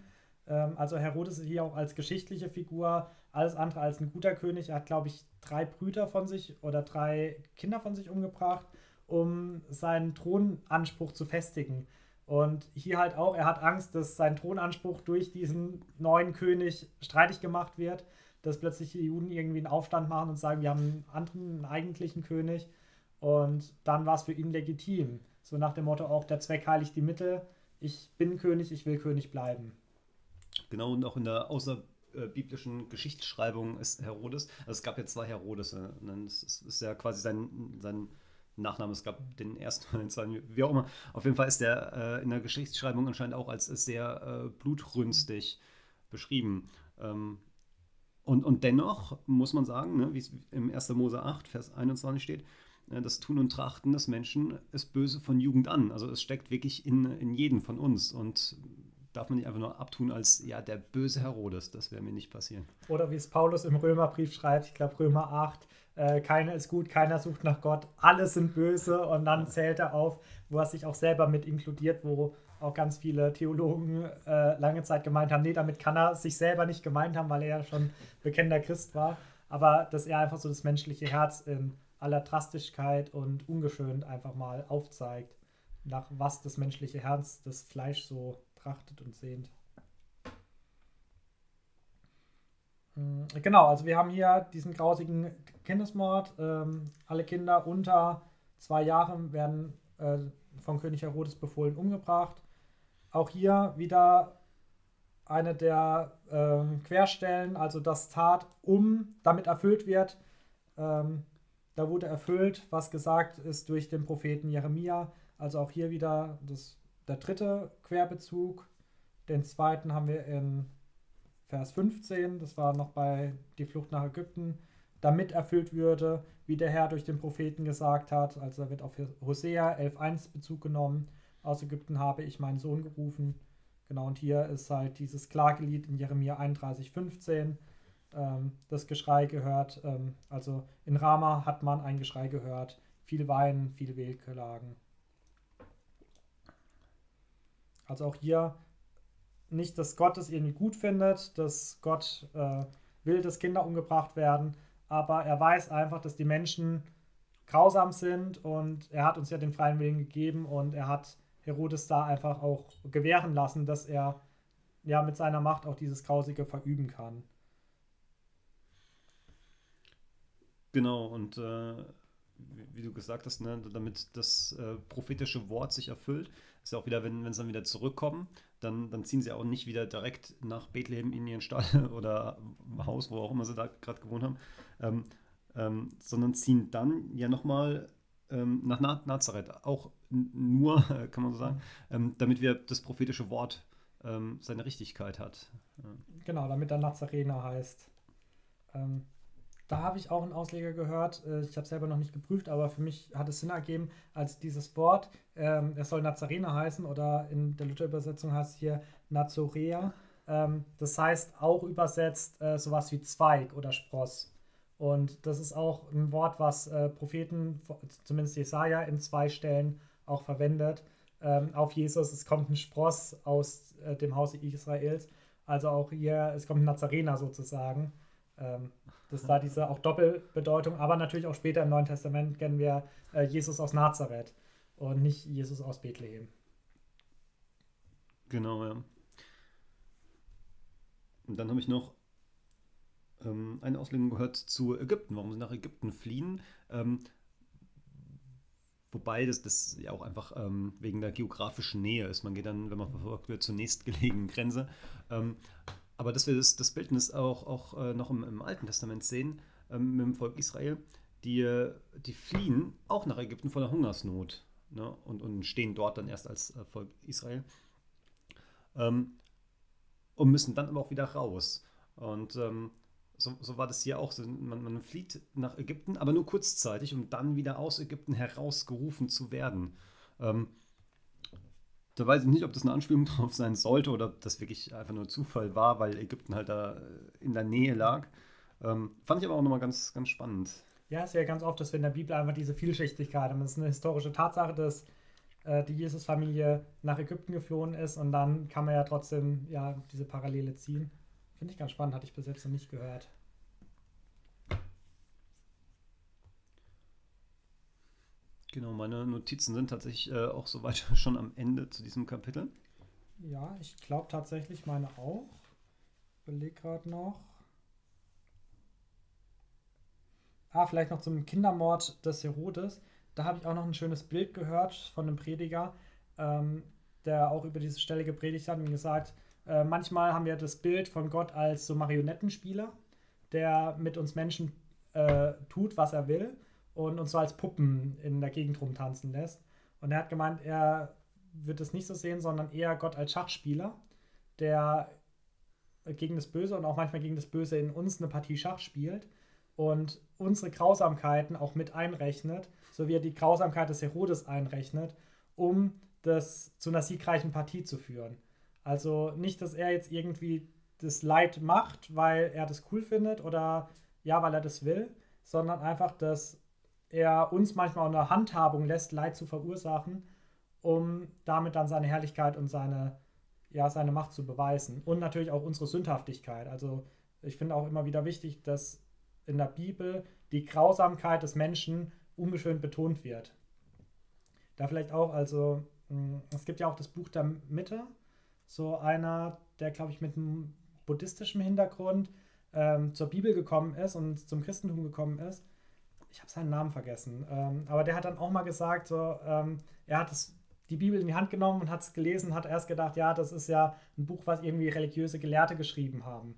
Ähm, also Herodes ist hier auch als geschichtliche Figur alles andere als ein guter König. Er hat, glaube ich, drei Brüder von sich oder drei Kinder von sich umgebracht, um seinen Thronanspruch zu festigen. Und hier halt auch, er hat Angst, dass sein Thronanspruch durch diesen neuen König streitig gemacht wird, dass plötzlich die Juden irgendwie einen Aufstand machen und sagen, wir haben einen anderen, einen eigentlichen König. Und dann war es für ihn legitim. So nach dem Motto auch, der Zweck heiligt die Mittel. Ich bin König, ich will König bleiben. Genau, und auch in der außerbiblischen Geschichtsschreibung ist Herodes, also es gab ja zwei Herodes, es ist ja quasi sein, sein Nachname, es gab den ersten und den zweiten, wie auch immer. Auf jeden Fall ist der äh, in der Geschichtsschreibung anscheinend auch als sehr äh, blutrünstig beschrieben. Ähm, und, und dennoch muss man sagen, ne, wie es im 1. Mose 8, Vers 21 steht, das Tun und Trachten des Menschen ist böse von Jugend an. Also es steckt wirklich in, in jedem von uns und darf man nicht einfach nur abtun als ja der böse Herodes. Das wäre mir nicht passieren. Oder wie es Paulus im Römerbrief schreibt, ich glaube Römer 8, äh, keiner ist gut, keiner sucht nach Gott, alle sind böse. Und dann zählt er auf, wo er sich auch selber mit inkludiert, wo auch ganz viele Theologen äh, lange Zeit gemeint haben, nee, damit kann er sich selber nicht gemeint haben, weil er ja schon bekennender Christ war, aber dass er einfach so das menschliche Herz in aller Drastigkeit und ungeschönt einfach mal aufzeigt, nach was das menschliche Herz, das Fleisch so trachtet und sehnt. Genau, also wir haben hier diesen grausigen Kindesmord. Ähm, alle Kinder unter zwei Jahren werden äh, von König Herodes befohlen umgebracht. Auch hier wieder eine der äh, Querstellen, also das Tat um damit erfüllt wird. Ähm, da wurde erfüllt, was gesagt ist durch den Propheten Jeremia. Also auch hier wieder das, der dritte Querbezug. Den zweiten haben wir in Vers 15, das war noch bei die Flucht nach Ägypten, damit erfüllt würde, wie der Herr durch den Propheten gesagt hat. Also da wird auf Hosea 11.1 Bezug genommen. Aus Ägypten habe ich meinen Sohn gerufen. Genau, und hier ist halt dieses Klagelied in Jeremia 31,15. Ähm, das Geschrei gehört, ähm, also in Rama hat man ein Geschrei gehört. Viel Weinen, viel Wehklagen. Also auch hier nicht, dass Gott es irgendwie gut findet, dass Gott äh, will, dass Kinder umgebracht werden, aber er weiß einfach, dass die Menschen grausam sind und er hat uns ja den freien Willen gegeben und er hat Herodes da einfach auch gewähren lassen, dass er ja mit seiner Macht auch dieses Grausige verüben kann. Genau, und äh, wie, du gesagt hast, ne, damit das äh, prophetische Wort sich erfüllt, ist ja auch wieder, wenn, sie dann wieder zurückkommen, dann, dann ziehen sie auch nicht wieder direkt nach Bethlehem in ihren Stall oder Haus, wo auch immer sie da gerade gewohnt haben, ähm, ähm, sondern ziehen dann ja nochmal ähm, nach Nazareth. Auch nur, kann man so sagen, ähm, damit wir das prophetische Wort ähm, seine Richtigkeit hat. Genau, damit er Nazarener heißt. Da habe ich auch einen Ausleger gehört. Äh, ich habe selber noch nicht geprüft, aber für mich hat es Sinn ergeben, als dieses Wort, ähm, es soll Nazarener heißen oder in der Luther-Übersetzung heißt es hier Nazorea. Ähm, das heißt auch übersetzt äh, sowas wie Zweig oder Spross. Und das ist auch ein Wort, was äh, Propheten, zumindest Jesaja, in zwei Stellen auch verwendet. Ähm, auf Jesus, es kommt ein Spross aus äh, dem Hause Israels. Also auch hier, es kommt ein Nazarener sozusagen. Ähm, das da diese auch Doppelbedeutung, aber natürlich auch später im Neuen Testament kennen wir äh, Jesus aus Nazareth und nicht Jesus aus Bethlehem. Genau, ja. Und dann habe ich noch ähm, eine Auslegung gehört zu Ägypten, warum sie nach Ägypten fliehen. Ähm, wobei das, das ja auch einfach ähm, wegen der geografischen Nähe ist. Man geht dann, wenn man verfolgt wird, zur nächstgelegenen Grenze. Aber dass wir das, das Bildnis auch, auch äh, noch im, im, Alten Testament sehen, ähm, mit dem Volk Israel, die, die fliehen auch nach Ägypten vor der Hungersnot ne? und, und stehen dort dann erst als äh, Volk Israel ähm, und müssen dann aber auch wieder raus. Und ähm, so, so, war das hier auch. Man, man, flieht nach Ägypten, aber nur kurzzeitig, um dann wieder aus Ägypten herausgerufen zu werden. Ähm, da weiß ich nicht, ob das eine Anspielung drauf sein sollte oder ob das wirklich einfach nur Zufall war, weil Ägypten halt da äh, in der Nähe lag. Ähm, fand ich aber auch nochmal ganz, ganz spannend. Ja, es ist ja ganz oft, dass wir in der Bibel einfach diese Vielschichtigkeit haben. Es ist eine historische Tatsache, dass äh, die Jesus-Familie nach Ägypten geflohen ist und dann kann man ja trotzdem ja, diese Parallele ziehen. Finde ich ganz spannend, hatte ich bis jetzt noch nicht gehört. Genau, meine Notizen sind tatsächlich äh, auch soweit schon am Ende zu diesem Kapitel. Ja, ich glaube tatsächlich meine auch. Beleg gerade noch. Ah, vielleicht noch zum Kindermord des Herodes. Da habe ich auch noch ein schönes Bild gehört von einem Prediger, ähm, der auch über diese Stelle gepredigt hat und gesagt, äh, manchmal haben wir das Bild von Gott als so Marionettenspieler, der mit uns Menschen äh, tut, was er will und uns so als Puppen in der Gegend rumtanzen lässt. Und er hat gemeint, er wird es nicht so sehen, sondern eher Gott als Schachspieler, der gegen das Böse und auch manchmal gegen das Böse in uns eine Partie Schach spielt und unsere Grausamkeiten auch mit einrechnet, so wie er die Grausamkeit des Herodes einrechnet, um das zu einer siegreichen Partie zu führen. Also nicht, dass er jetzt irgendwie das Leid macht, weil er das cool findet oder ja, weil er das will, sondern einfach, dass er uns manchmal auch eine Handhabung lässt, Leid zu verursachen, um damit dann seine Herrlichkeit und seine, ja, seine Macht zu beweisen. Und natürlich auch unsere Sündhaftigkeit. Also ich finde auch immer wieder wichtig, dass in der Bibel die Grausamkeit des Menschen unbeschönt betont wird. Da vielleicht auch, also hm, es gibt ja auch das Buch der Mitte, so einer, der, glaube ich, mit einem buddhistischen Hintergrund ähm, zur Bibel gekommen ist und zum Christentum gekommen ist. Ich habe seinen Namen vergessen. Ähm, aber der hat dann auch mal gesagt, so, ähm, er hat das, die Bibel in die Hand genommen und hat es gelesen, hat erst gedacht, ja, das ist ja ein Buch, was irgendwie religiöse Gelehrte geschrieben haben.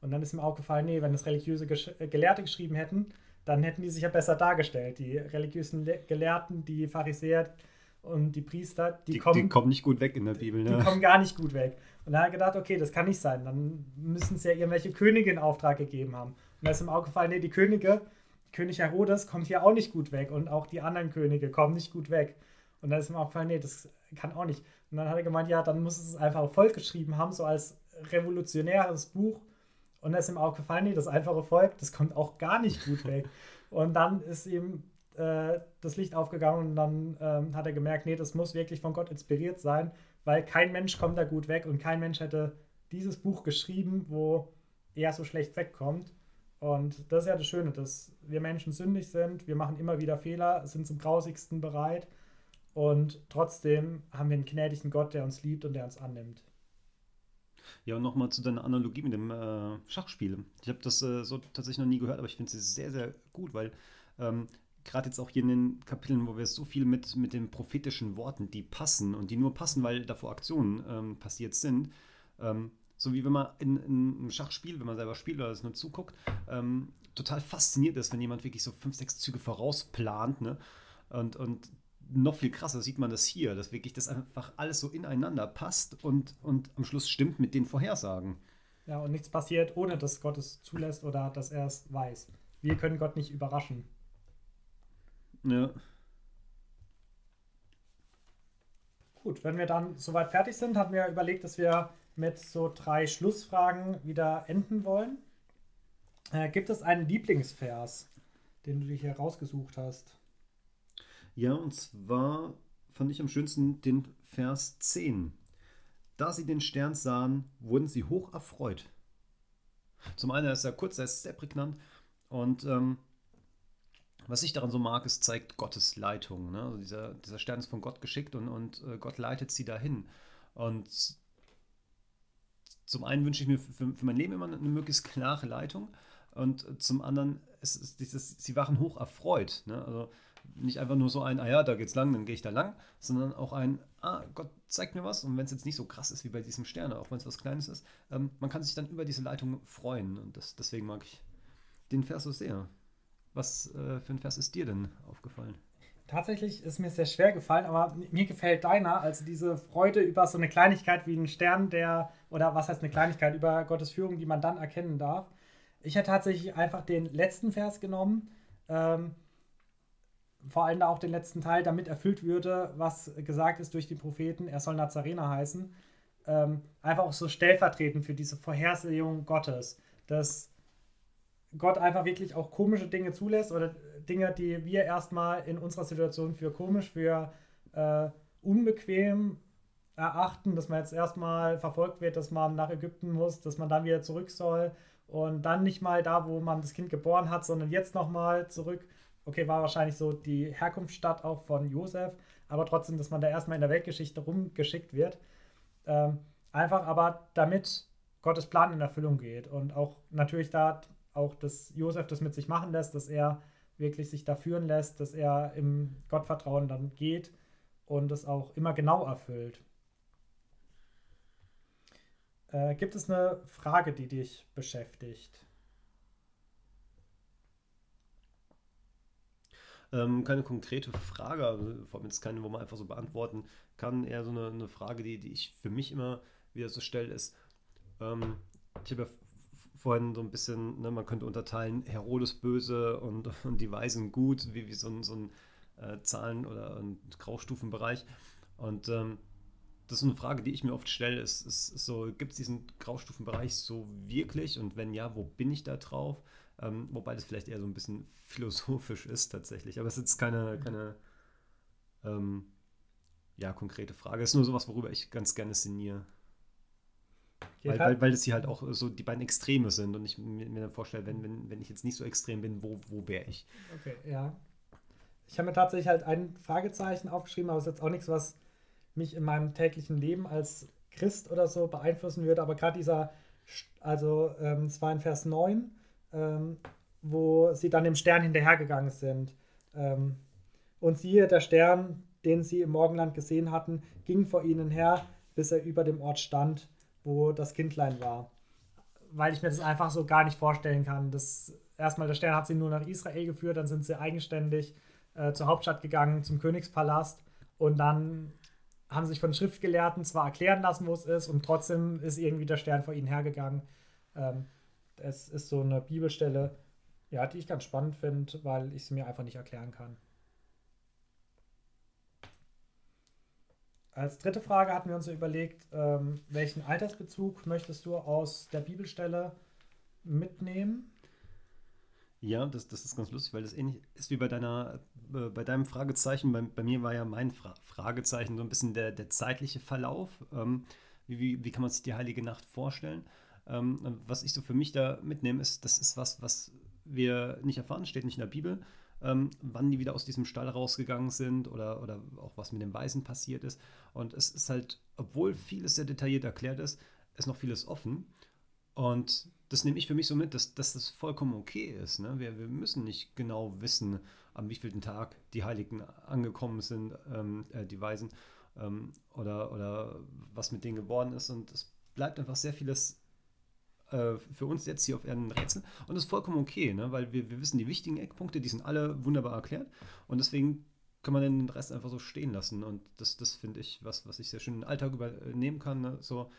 Und dann ist ihm aufgefallen, nee, wenn es religiöse Gesch äh, Gelehrte geschrieben hätten, dann hätten die sich ja besser dargestellt. Die religiösen Le Gelehrten, die Pharisäer Und die Priester, die, Die, kommen, die kommen nicht gut weg in der Bibel, die ne? kommen gar nicht gut weg. Und dann hat er gedacht, okay, das kann nicht sein. Dann müssen es ja irgendwelche Könige in Auftrag gegeben haben. Und da ist ihm auch gefallen, nee, die Könige, König Herodes kommt hier auch nicht gut weg. Und auch die anderen Könige kommen nicht gut weg. Und dann ist ihm auch gefallen, nee, das kann auch nicht. Und dann hat er gemeint, ja, dann muss es einfach auf Volk geschrieben haben, so als revolutionäres Buch. Und dann ist ihm auch gefallen, nee, das einfache Volk, das kommt auch gar nicht gut weg. Und dann ist ihm äh, das Licht aufgegangen und dann ähm, hat er gemerkt, nee, das muss wirklich von Gott inspiriert sein, weil kein Mensch kommt da gut weg und kein Mensch hätte dieses Buch geschrieben, wo er so schlecht wegkommt. Und das ist ja das Schöne, dass wir Menschen sündig sind, wir machen immer wieder Fehler, sind zum grausigsten bereit und trotzdem haben wir einen gnädigen Gott, der uns liebt und der uns annimmt. Ja, und nochmal zu deiner Analogie mit dem äh, Schachspiel. Ich habe das äh, so tatsächlich noch nie gehört, aber ich finde sie sehr, sehr gut, weil ähm, gerade jetzt auch hier in den Kapiteln, wo wir so viel mit, mit den prophetischen Worten, die passen und die nur passen, weil davor Aktionen ähm, passiert sind, ähm, so wie wenn man in, in einem Schachspiel, wenn man selber spielt oder es nur zuguckt, ähm, total fasziniert ist, wenn jemand wirklich so fünf, sechs Züge vorausplant, ne? Und, und noch viel krasser sieht man das hier, dass wirklich das einfach alles so ineinander passt und, und am Schluss stimmt mit den Vorhersagen. Ja, und nichts passiert, ohne dass Gott es zulässt oder dass er es weiß. Wir können Gott nicht überraschen. Ja. Gut, wenn wir dann soweit fertig sind, hatten wir überlegt, dass wir mit so drei Schlussfragen wieder enden wollen. Äh, gibt es einen Lieblingsvers, den du dir hier rausgesucht hast? Ja, und zwar fand ich am schönsten den Vers 10. Da sie den Stern sahen, wurden sie hoch erfreut. Zum einen ist er kurz, er ist sehr prägnant und ähm, was ich daran so mag, ist, zeigt Gottes Leitung. Ne? Also dieser, dieser Stern ist von Gott geschickt und, und äh, Gott leitet sie dahin. Und zum einen wünsche ich mir für, für mein Leben immer eine möglichst klare Leitung und zum anderen ist, ist dieses, sie waren hoch erfreut. Ne? Also nicht einfach nur so ein, ah ja, da geht's lang, dann gehe ich da lang, sondern auch ein, ah, Gott zeigt mir was und wenn es jetzt nicht so krass ist wie bei diesem Stern, auch wenn es was Kleines ist, ähm, man kann sich dann über diese Leitung freuen und das, deswegen mag ich den Vers so sehr. Was äh, für ein Vers ist dir denn aufgefallen? Tatsächlich ist mir sehr schwer gefallen, aber mir gefällt deiner, also diese Freude über so eine Kleinigkeit wie einen Stern, der, oder was heißt eine Kleinigkeit, über Gottes Führung, die man dann erkennen darf. Ich hätte tatsächlich einfach den letzten Vers genommen, ähm, vor allem auch den letzten Teil, damit erfüllt würde, was gesagt ist durch die Propheten, er soll Nazarener heißen. Ähm, einfach auch so stellvertretend für diese Vorhersehung Gottes, dass Gott einfach wirklich auch komische Dinge zulässt oder Dinge, die wir erstmal in unserer Situation für komisch, für äh, unbequem erachten, dass man jetzt erstmal verfolgt wird, dass man nach Ägypten muss, dass man dann wieder zurück soll und dann nicht mal da, wo man das Kind geboren hat, sondern jetzt nochmal zurück. Okay, war wahrscheinlich so die Herkunftsstadt auch von Josef, aber trotzdem, dass man da erstmal in der Weltgeschichte rumgeschickt wird. Ähm, einfach aber damit Gottes Plan in Erfüllung geht und auch natürlich da auch, dass Josef das mit sich machen lässt, dass er wirklich sich da führen lässt, dass er im Gottvertrauen dann geht und es auch immer genau erfüllt. Äh, gibt es eine Frage, die dich beschäftigt? Ähm, keine konkrete Frage, vor allem jetzt keine, wo man einfach so beantworten kann. Eher so eine, eine Frage, die, die ich für mich immer wieder so stelle, ist, ähm, ich habe ja vorhin so ein bisschen, ne, man könnte unterteilen, Herodes böse und, und die Weisen gut, wie, wie so ein, so ein äh, Zahlen- oder Graustufenbereich. Und ähm, das ist eine Frage, die ich mir oft stelle, ist, ist, ist so, gibt es diesen Graustufenbereich so wirklich? Und wenn ja, wo bin ich da drauf? Ähm, wobei das vielleicht eher so ein bisschen philosophisch ist tatsächlich. Aber es ist keine, keine ähm, ja, konkrete Frage. Es ist nur sowas, worüber ich ganz gerne sinniere. Weil, weil, weil das hier halt auch so die beiden Extreme sind und ich mir, mir dann vorstelle, wenn, wenn, wenn ich jetzt nicht so extrem bin, wo, wo wäre ich? Okay, ja. Ich habe mir tatsächlich halt ein Fragezeichen aufgeschrieben, aber es ist jetzt auch nichts, was mich in meinem täglichen Leben als Christ oder so beeinflussen würde. Aber gerade dieser, also ähm, es war in Vers 9, ähm, wo sie dann dem Stern hinterhergegangen sind. Ähm, und siehe, der Stern, den sie im Morgenland gesehen hatten, ging vor ihnen her, bis er über dem Ort stand wo das Kindlein war. Weil ich mir das einfach so gar nicht vorstellen kann. Das, erstmal, der Stern hat sie nur nach Israel geführt, dann sind sie eigenständig äh, zur Hauptstadt gegangen, zum Königspalast. Und dann haben sich von Schriftgelehrten zwar erklären lassen, wo es ist, und trotzdem ist irgendwie der Stern vor ihnen hergegangen. Ähm, es ist so eine Bibelstelle, ja, die ich ganz spannend finde, weil ich sie mir einfach nicht erklären kann. Als dritte Frage hatten wir uns überlegt, ähm, welchen Altersbezug möchtest du aus der Bibelstelle mitnehmen? Ja, das, das ist ganz lustig, weil das ähnlich ist wie bei deiner, äh, bei deinem Fragezeichen. Bei, bei, mir war ja mein Fra Fragezeichen so ein bisschen der, der zeitliche Verlauf. Ähm, wie, wie, wie, kann man sich die Heilige Nacht vorstellen? Ähm, was ich so für mich da mitnehme, ist, das ist was, was wir nicht erfahren, steht nicht in der Bibel, ähm, wann die wieder aus diesem Stall rausgegangen sind oder, oder auch was mit den Weisen passiert ist. Und es ist halt, obwohl vieles sehr detailliert erklärt ist, ist noch vieles offen. Und das nehme ich für mich so mit, dass, dass das vollkommen okay ist. Ne? Wir, wir müssen nicht genau wissen, am wievielten Tag die Heiligen angekommen sind, ähm, äh, die Weisen, ähm, oder, oder was mit denen geworden ist. Und es bleibt einfach sehr vieles äh, für uns jetzt hier auf Erden ein Rätsel. Und das ist vollkommen okay, ne? weil wir, wir wissen die wichtigen Eckpunkte, die sind alle wunderbar erklärt. Und deswegen kann man den Rest einfach so stehen lassen. Und das, das finde ich was, was ich sehr schön in den Alltag übernehmen kann. Ne? So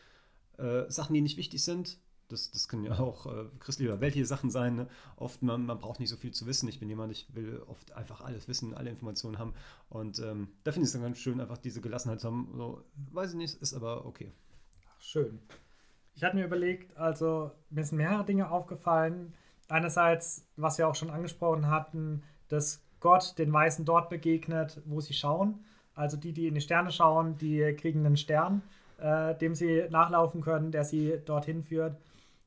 äh, Sachen, die nicht wichtig sind, das, das können ja auch äh, christliche oder welche Sachen sein. Ne? Oft, man, man braucht nicht so viel zu wissen. Ich bin jemand, ich will oft einfach alles wissen, alle Informationen haben. Und ähm, da finde ich es dann ganz schön, einfach diese Gelassenheit zu haben. So, weiß ich nicht, ist aber okay. Ach, schön. Ich hatte mir überlegt, also mir sind mehrere Dinge aufgefallen. Einerseits, was wir auch schon angesprochen hatten, dass Gott den Weißen dort begegnet, wo sie schauen. Also die, die in die Sterne schauen, die kriegen einen Stern, äh, dem sie nachlaufen können, der sie dorthin führt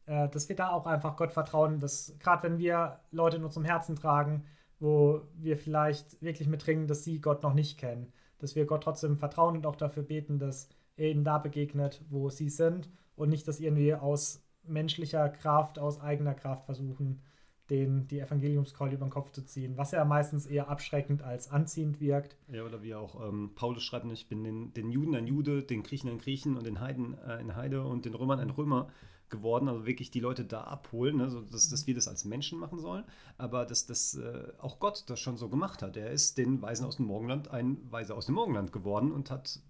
äh, dass wir da auch einfach Gott vertrauen, dass gerade wenn wir Leute in unserem Herzen tragen, wo wir vielleicht wirklich mitdringen, dass sie Gott noch nicht kennen, dass wir Gott trotzdem vertrauen und auch dafür beten, dass er ihnen da begegnet, wo sie sind und nicht, dass irgendwie aus menschlicher Kraft, aus eigener Kraft versuchen, den die Evangeliumskeule über den Kopf zu ziehen, was ja meistens eher abschreckend als anziehend wirkt. Ja, oder wie auch ähm, Paulus schreibt, ich bin den, den Juden ein Jude, den Griechen ein Griechen und den Heiden äh, ein Heide und den Römern ein Römer geworden, also wirklich die Leute da abholen, ne? so, dass, dass wir das als Menschen machen sollen, aber dass, dass äh, auch Gott das schon so gemacht hat. Er ist den Weisen aus dem Morgenland ein Weise aus dem Morgenland geworden und hat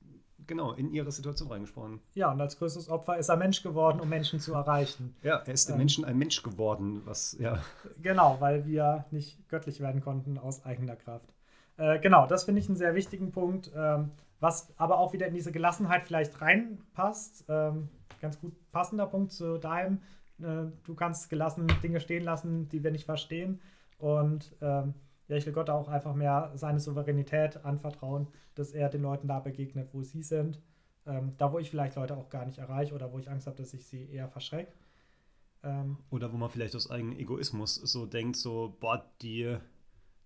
genau in ihre Situation reingesprochen. Ja, und als größtes Opfer ist er Mensch geworden, um Menschen zu erreichen. Ja, er ist den ähm, Menschen ein Mensch geworden, was, ja. Genau, weil wir nicht göttlich werden konnten aus eigener Kraft. Äh, genau, das finde ich einen sehr wichtigen Punkt, ähm, was aber auch wieder in diese Gelassenheit vielleicht reinpasst. Ähm, ganz gut passender Punkt zu deinem. Äh, du kannst gelassen Dinge stehen lassen, die wir nicht verstehen. Und ähm, ja, ich will Gott auch einfach mehr seine Souveränität anvertrauen, dass er den Leuten da begegnet, wo sie sind. Ähm, da, wo ich vielleicht Leute auch gar nicht erreiche oder wo ich Angst habe, dass ich sie eher verschrecke. Ähm, oder wo man vielleicht aus eigenem Egoismus so denkt, so, boah, die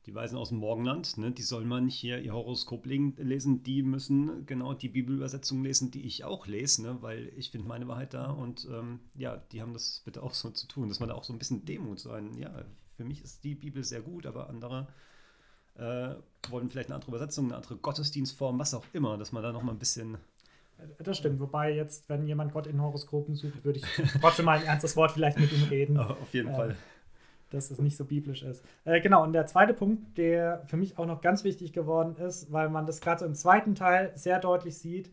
die Weisen aus dem Morgenland, ne, die soll man nicht hier ihr Horoskop lesen, die müssen genau die Bibelübersetzung lesen, die ich auch lese, ne, weil ich finde meine Wahrheit da und ähm, ja, die haben das bitte auch so zu tun, dass man da auch so ein bisschen Demut sein. Ja, für mich ist die Bibel sehr gut, aber andere äh, wollen vielleicht eine andere Übersetzung, eine andere Gottesdienstform, was auch immer, dass man da nochmal ein bisschen das stimmt, wobei jetzt, wenn jemand Gott in Horoskopen sucht, würde ich trotzdem mal ein ernstes Wort vielleicht mit ihm reden. Auf jeden äh, Fall dass es nicht so biblisch ist. Äh, genau, und der zweite Punkt, der für mich auch noch ganz wichtig geworden ist, weil man das gerade so im zweiten Teil sehr deutlich sieht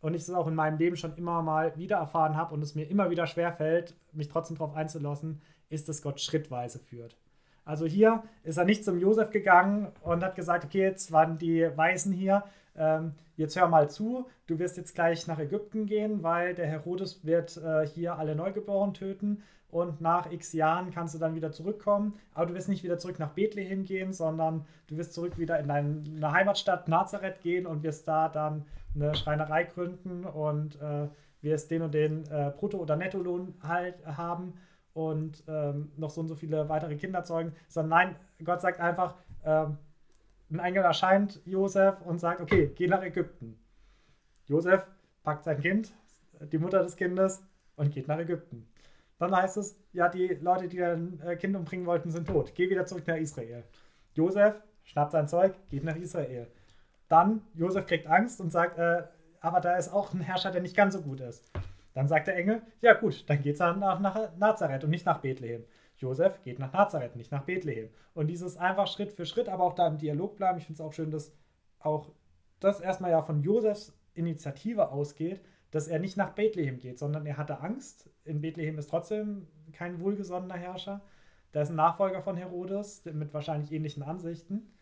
und ich es auch in meinem Leben schon immer mal wieder erfahren habe und es mir immer wieder schwerfällt, mich trotzdem darauf einzulassen, ist, dass Gott schrittweise führt. Also hier ist er nicht zum Josef gegangen und hat gesagt, okay, jetzt waren die Weisen hier, ähm, jetzt hör mal zu, du wirst jetzt gleich nach Ägypten gehen, weil der Herodes wird äh, hier alle Neugeborenen töten und nach x Jahren kannst du dann wieder zurückkommen. Aber du wirst nicht wieder zurück nach Bethlehem gehen, sondern du wirst zurück wieder in deine Heimatstadt Nazareth gehen und wirst da dann eine Schreinerei gründen und äh, wirst den und den äh, Brutto- oder Nettolohn halt haben und ähm, noch so und so viele weitere Kinder zeugen. Sondern nein, Gott sagt einfach, ähm, ein Engel erscheint Josef und sagt, okay, geh nach Ägypten. Josef packt sein Kind, die Mutter des Kindes und geht nach Ägypten. Dann heißt es, ja, die Leute, die dein äh, Kind umbringen wollten, sind tot. Geh wieder zurück nach Israel. Josef schnappt sein Zeug, geht nach Israel. Dann, Josef kriegt Angst und sagt, äh, aber da ist auch ein Herrscher, der nicht ganz so gut ist. Dann sagt der Engel, ja gut, dann geht es nach, nach Nazareth und nicht nach Bethlehem. Josef geht nach Nazareth, nicht nach Bethlehem. Und dieses einfach Schritt für Schritt, aber auch da im Dialog bleiben. Ich finde es auch schön, dass auch das erstmal ja von Josefs Initiative ausgeht, dass er nicht nach Bethlehem geht, sondern er hatte Angst. In Bethlehem ist trotzdem kein wohlgesonnener Herrscher. Da ist ein Nachfolger von Herodes mit wahrscheinlich ähnlichen Ansichten.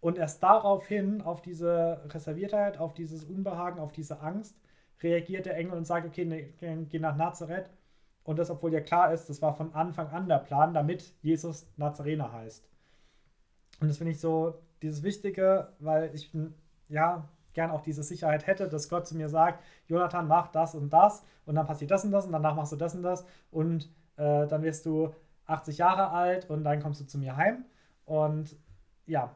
Und erst daraufhin, auf diese Reserviertheit, auf dieses Unbehagen, auf diese Angst, reagiert der Engel und sagt, okay, ne, geh nach Nazareth. Und das, obwohl ja klar ist, das war von Anfang an der Plan, damit Jesus Nazarener heißt. Und das finde ich so dieses Wichtige, weil ich ja gern auch diese Sicherheit hätte, dass Gott zu mir sagt, Jonathan, mach das und das und dann passiert das und das und danach machst du das und das und äh, dann wirst du 80 Jahre alt und dann kommst du zu mir heim. Und ja,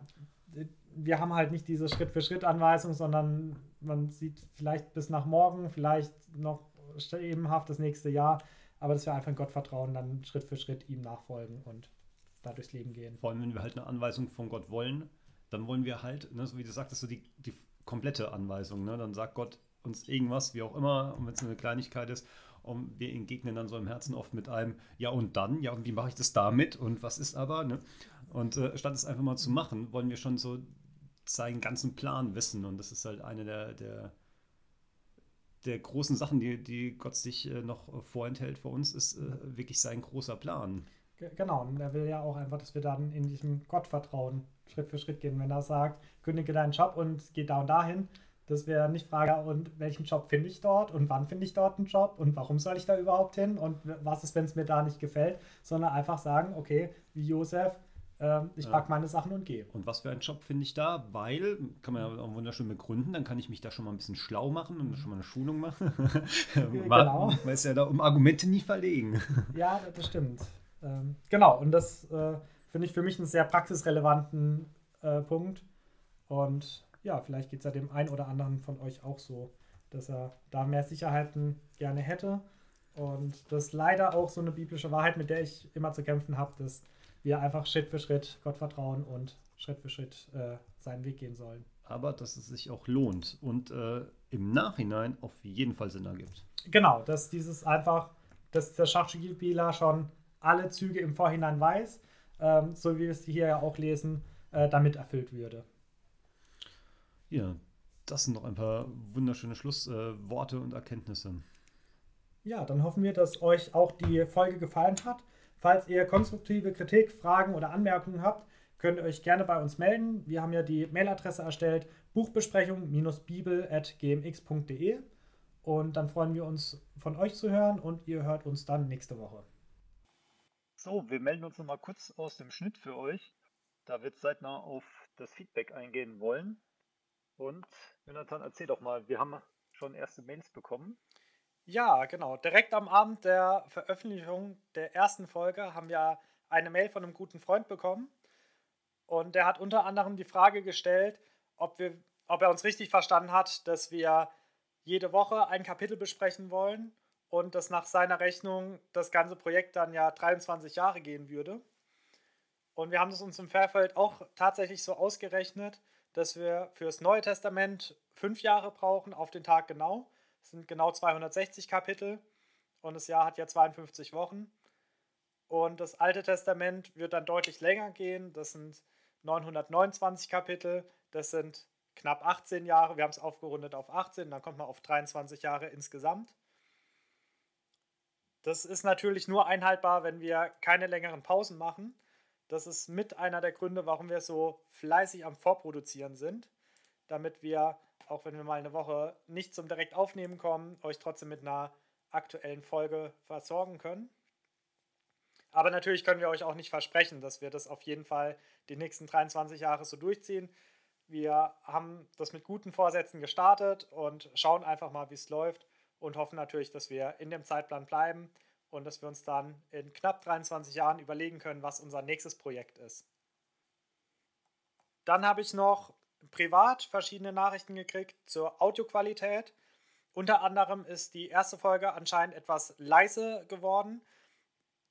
wir haben halt nicht diese Schritt-für-Schritt-Anweisung, sondern man sieht vielleicht bis nach morgen, vielleicht noch ebenhaft das nächste Jahr, aber dass wir einfach in Gott vertrauen, dann Schritt für Schritt ihm nachfolgen und da durchs Leben gehen. Vor allem, wenn wir halt eine Anweisung von Gott wollen, dann wollen wir halt, ne, so wie du sagtest, so die, die komplette Anweisung. Ne? Dann sagt Gott uns irgendwas, wie auch immer, und wenn es eine Kleinigkeit ist, und wir entgegnen dann so im Herzen oft mit einem, ja und dann, ja und wie mache ich das damit und was ist aber, ne? Und äh, statt es einfach mal zu machen, wollen wir schon so seinen ganzen Plan wissen und das ist halt eine der, der, der großen Sachen, die, die Gott sich äh, noch vorenthält für uns, ist äh, wirklich sein großer Plan. Genau, und er will ja auch einfach, dass wir dann in diesem Gottvertrauen Schritt für Schritt gehen. Wenn er sagt, kündige deinen Job und geh da und dahin, dass wir nicht fragen, und welchen Job finde ich dort und wann finde ich dort einen Job und warum soll ich da überhaupt hin und was ist, wenn es mir da nicht gefällt, sondern einfach sagen, okay, wie Josef, äh, ich ja. packe meine Sachen und gehe. Und was für einen Job finde ich da? Weil, kann man ja auch wunderschön begründen, dann kann ich mich da schon mal ein bisschen schlau machen und schon mal eine Schulung machen. genau. Weil es ja da um Argumente nie verlegen. Ja, das stimmt. Ähm, genau, und das äh, finde ich für mich einen sehr praxisrelevanten äh, Punkt. Und ja, vielleicht geht es ja dem einen oder anderen von euch auch so, dass er da mehr Sicherheiten gerne hätte. Und das ist leider auch so eine biblische Wahrheit, mit der ich immer zu kämpfen habe, dass wir einfach Schritt für Schritt Gott vertrauen und Schritt für Schritt äh, seinen Weg gehen sollen. Aber dass es sich auch lohnt und äh, im Nachhinein auf jeden Fall Sinn ergibt. Genau, dass dieses einfach, dass der Schachspieler schon alle Züge im Vorhinein weiß, ähm, so wie wir es hier ja auch lesen, äh, damit erfüllt würde. Ja, das sind noch ein paar wunderschöne Schlussworte äh, und Erkenntnisse. Ja, dann hoffen wir, dass euch auch die Folge gefallen hat. Falls ihr konstruktive Kritik, Fragen oder Anmerkungen habt, könnt ihr euch gerne bei uns melden. Wir haben ja die Mailadresse erstellt, buchbesprechung-bibel.gmx.de. Und dann freuen wir uns, von euch zu hören und ihr hört uns dann nächste Woche. So, wir melden uns nochmal kurz aus dem Schnitt für euch, da wir zeitnah auf das Feedback eingehen wollen. Und Jonathan, erzähl doch mal, wir haben schon erste Mails bekommen. Ja, genau. Direkt am Abend der Veröffentlichung der ersten Folge haben wir eine Mail von einem guten Freund bekommen. Und der hat unter anderem die Frage gestellt, ob, wir, ob er uns richtig verstanden hat, dass wir jede Woche ein Kapitel besprechen wollen und dass nach seiner Rechnung das ganze Projekt dann ja 23 Jahre gehen würde. Und wir haben es uns im Vorfeld auch tatsächlich so ausgerechnet, dass wir für das Neue Testament fünf Jahre brauchen, auf den Tag genau. Das sind genau 260 Kapitel und das Jahr hat ja 52 Wochen. Und das Alte Testament wird dann deutlich länger gehen. Das sind 929 Kapitel. Das sind knapp 18 Jahre. Wir haben es aufgerundet auf 18, dann kommt man auf 23 Jahre insgesamt. Das ist natürlich nur einhaltbar, wenn wir keine längeren Pausen machen. Das ist mit einer der Gründe, warum wir so fleißig am Vorproduzieren sind, damit wir, auch wenn wir mal eine Woche nicht zum direkt aufnehmen kommen, euch trotzdem mit einer aktuellen Folge versorgen können. Aber natürlich können wir euch auch nicht versprechen, dass wir das auf jeden Fall die nächsten 23 Jahre so durchziehen. Wir haben das mit guten Vorsätzen gestartet und schauen einfach mal, wie es läuft und hoffen natürlich, dass wir in dem Zeitplan bleiben und dass wir uns dann in knapp 23 Jahren überlegen können, was unser nächstes Projekt ist. Dann habe ich noch privat verschiedene Nachrichten gekriegt zur Audioqualität. Unter anderem ist die erste Folge anscheinend etwas leise geworden.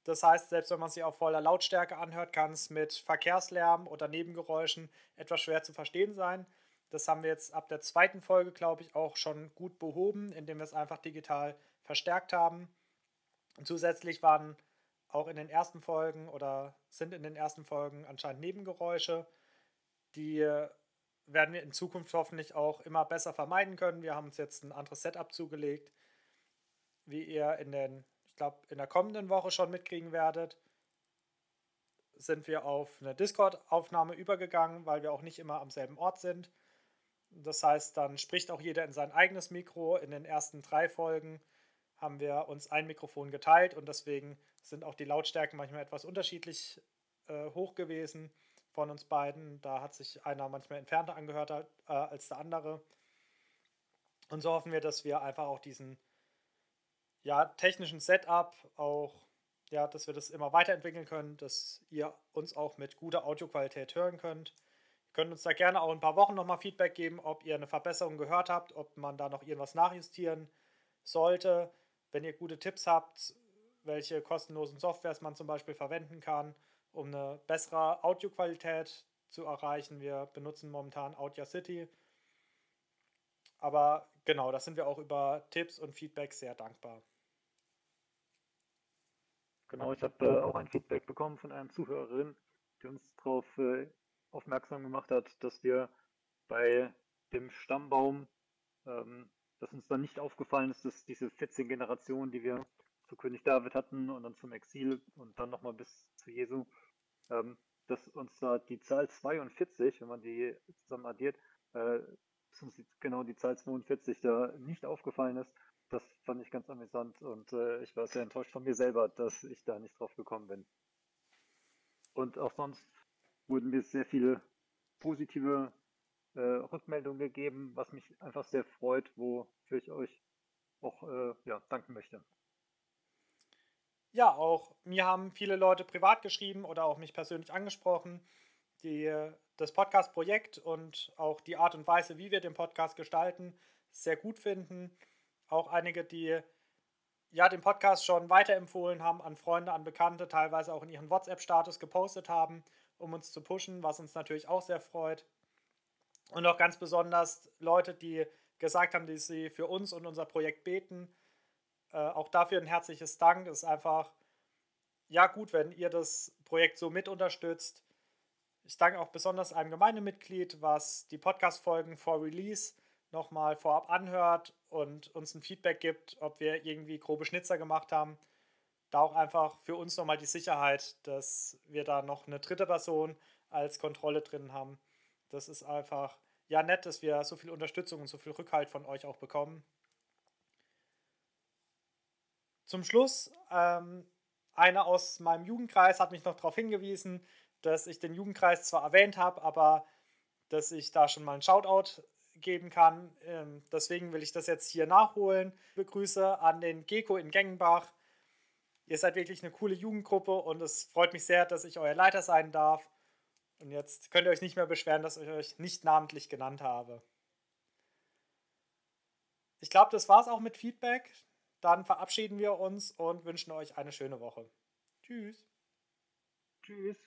Das heißt, selbst wenn man sie auf voller Lautstärke anhört, kann es mit Verkehrslärm oder Nebengeräuschen etwas schwer zu verstehen sein. Das haben wir jetzt ab der zweiten Folge, glaube ich, auch schon gut behoben, indem wir es einfach digital verstärkt haben. Und zusätzlich waren auch in den ersten Folgen oder sind in den ersten Folgen anscheinend Nebengeräusche, die werden wir in Zukunft hoffentlich auch immer besser vermeiden können. Wir haben uns jetzt ein anderes Setup zugelegt, wie ihr in den, ich glaube, in der kommenden Woche schon mitkriegen werdet. Sind wir auf eine Discord-Aufnahme übergegangen, weil wir auch nicht immer am selben Ort sind. Das heißt, dann spricht auch jeder in sein eigenes Mikro. In den ersten drei Folgen haben wir uns ein Mikrofon geteilt und deswegen sind auch die Lautstärken manchmal etwas unterschiedlich äh, hoch gewesen von uns beiden. Da hat sich einer manchmal entfernter angehört äh, als der andere. Und so hoffen wir, dass wir einfach auch diesen ja, technischen Setup auch, ja, dass wir das immer weiterentwickeln können, dass ihr uns auch mit guter Audioqualität hören könnt. Ihr könnt uns da gerne auch ein paar Wochen nochmal Feedback geben, ob ihr eine Verbesserung gehört habt, ob man da noch irgendwas nachjustieren sollte. Wenn ihr gute Tipps habt, welche kostenlosen Softwares man zum Beispiel verwenden kann, um eine bessere Audioqualität zu erreichen. Wir benutzen momentan Audacity. Aber genau, da sind wir auch über Tipps und Feedback sehr dankbar. Genau, ich habe äh, auch ein Feedback bekommen von einer Zuhörerin, die uns darauf äh, aufmerksam gemacht hat, dass wir bei dem Stammbaum, ähm, dass uns dann nicht aufgefallen ist, dass diese 14 Generationen, die wir zu König David hatten und dann zum Exil und dann nochmal bis zu Jesu, ähm, dass uns da die Zahl 42, wenn man die zusammen addiert, äh, genau die Zahl 42 da nicht aufgefallen ist. Das fand ich ganz amüsant und äh, ich war sehr enttäuscht von mir selber, dass ich da nicht drauf gekommen bin. Und auch sonst wurden mir sehr viele positive äh, Rückmeldungen gegeben, was mich einfach sehr freut, wofür ich euch auch äh, ja, danken möchte. Ja, auch mir haben viele Leute privat geschrieben oder auch mich persönlich angesprochen, die das Podcast-Projekt und auch die Art und Weise, wie wir den Podcast gestalten, sehr gut finden. Auch einige, die ja den Podcast schon weiterempfohlen haben an Freunde, an Bekannte, teilweise auch in ihren WhatsApp-Status gepostet haben, um uns zu pushen, was uns natürlich auch sehr freut. Und auch ganz besonders Leute, die gesagt haben, dass sie für uns und unser Projekt beten äh, auch dafür ein herzliches Dank. Es ist einfach, ja, gut, wenn ihr das Projekt so mit unterstützt. Ich danke auch besonders einem Gemeindemitglied, was die Podcast-Folgen vor Release nochmal vorab anhört und uns ein Feedback gibt, ob wir irgendwie grobe Schnitzer gemacht haben. Da auch einfach für uns nochmal die Sicherheit, dass wir da noch eine dritte Person als Kontrolle drin haben. Das ist einfach ja nett, dass wir so viel Unterstützung und so viel Rückhalt von euch auch bekommen. Zum Schluss, ähm, einer aus meinem Jugendkreis hat mich noch darauf hingewiesen, dass ich den Jugendkreis zwar erwähnt habe, aber dass ich da schon mal einen Shoutout geben kann. Ähm, deswegen will ich das jetzt hier nachholen. Begrüße an den Geko in Gengenbach. Ihr seid wirklich eine coole Jugendgruppe und es freut mich sehr, dass ich euer Leiter sein darf. Und jetzt könnt ihr euch nicht mehr beschweren, dass ich euch nicht namentlich genannt habe. Ich glaube, das war es auch mit Feedback. Dann verabschieden wir uns und wünschen euch eine schöne Woche. Tschüss. Tschüss.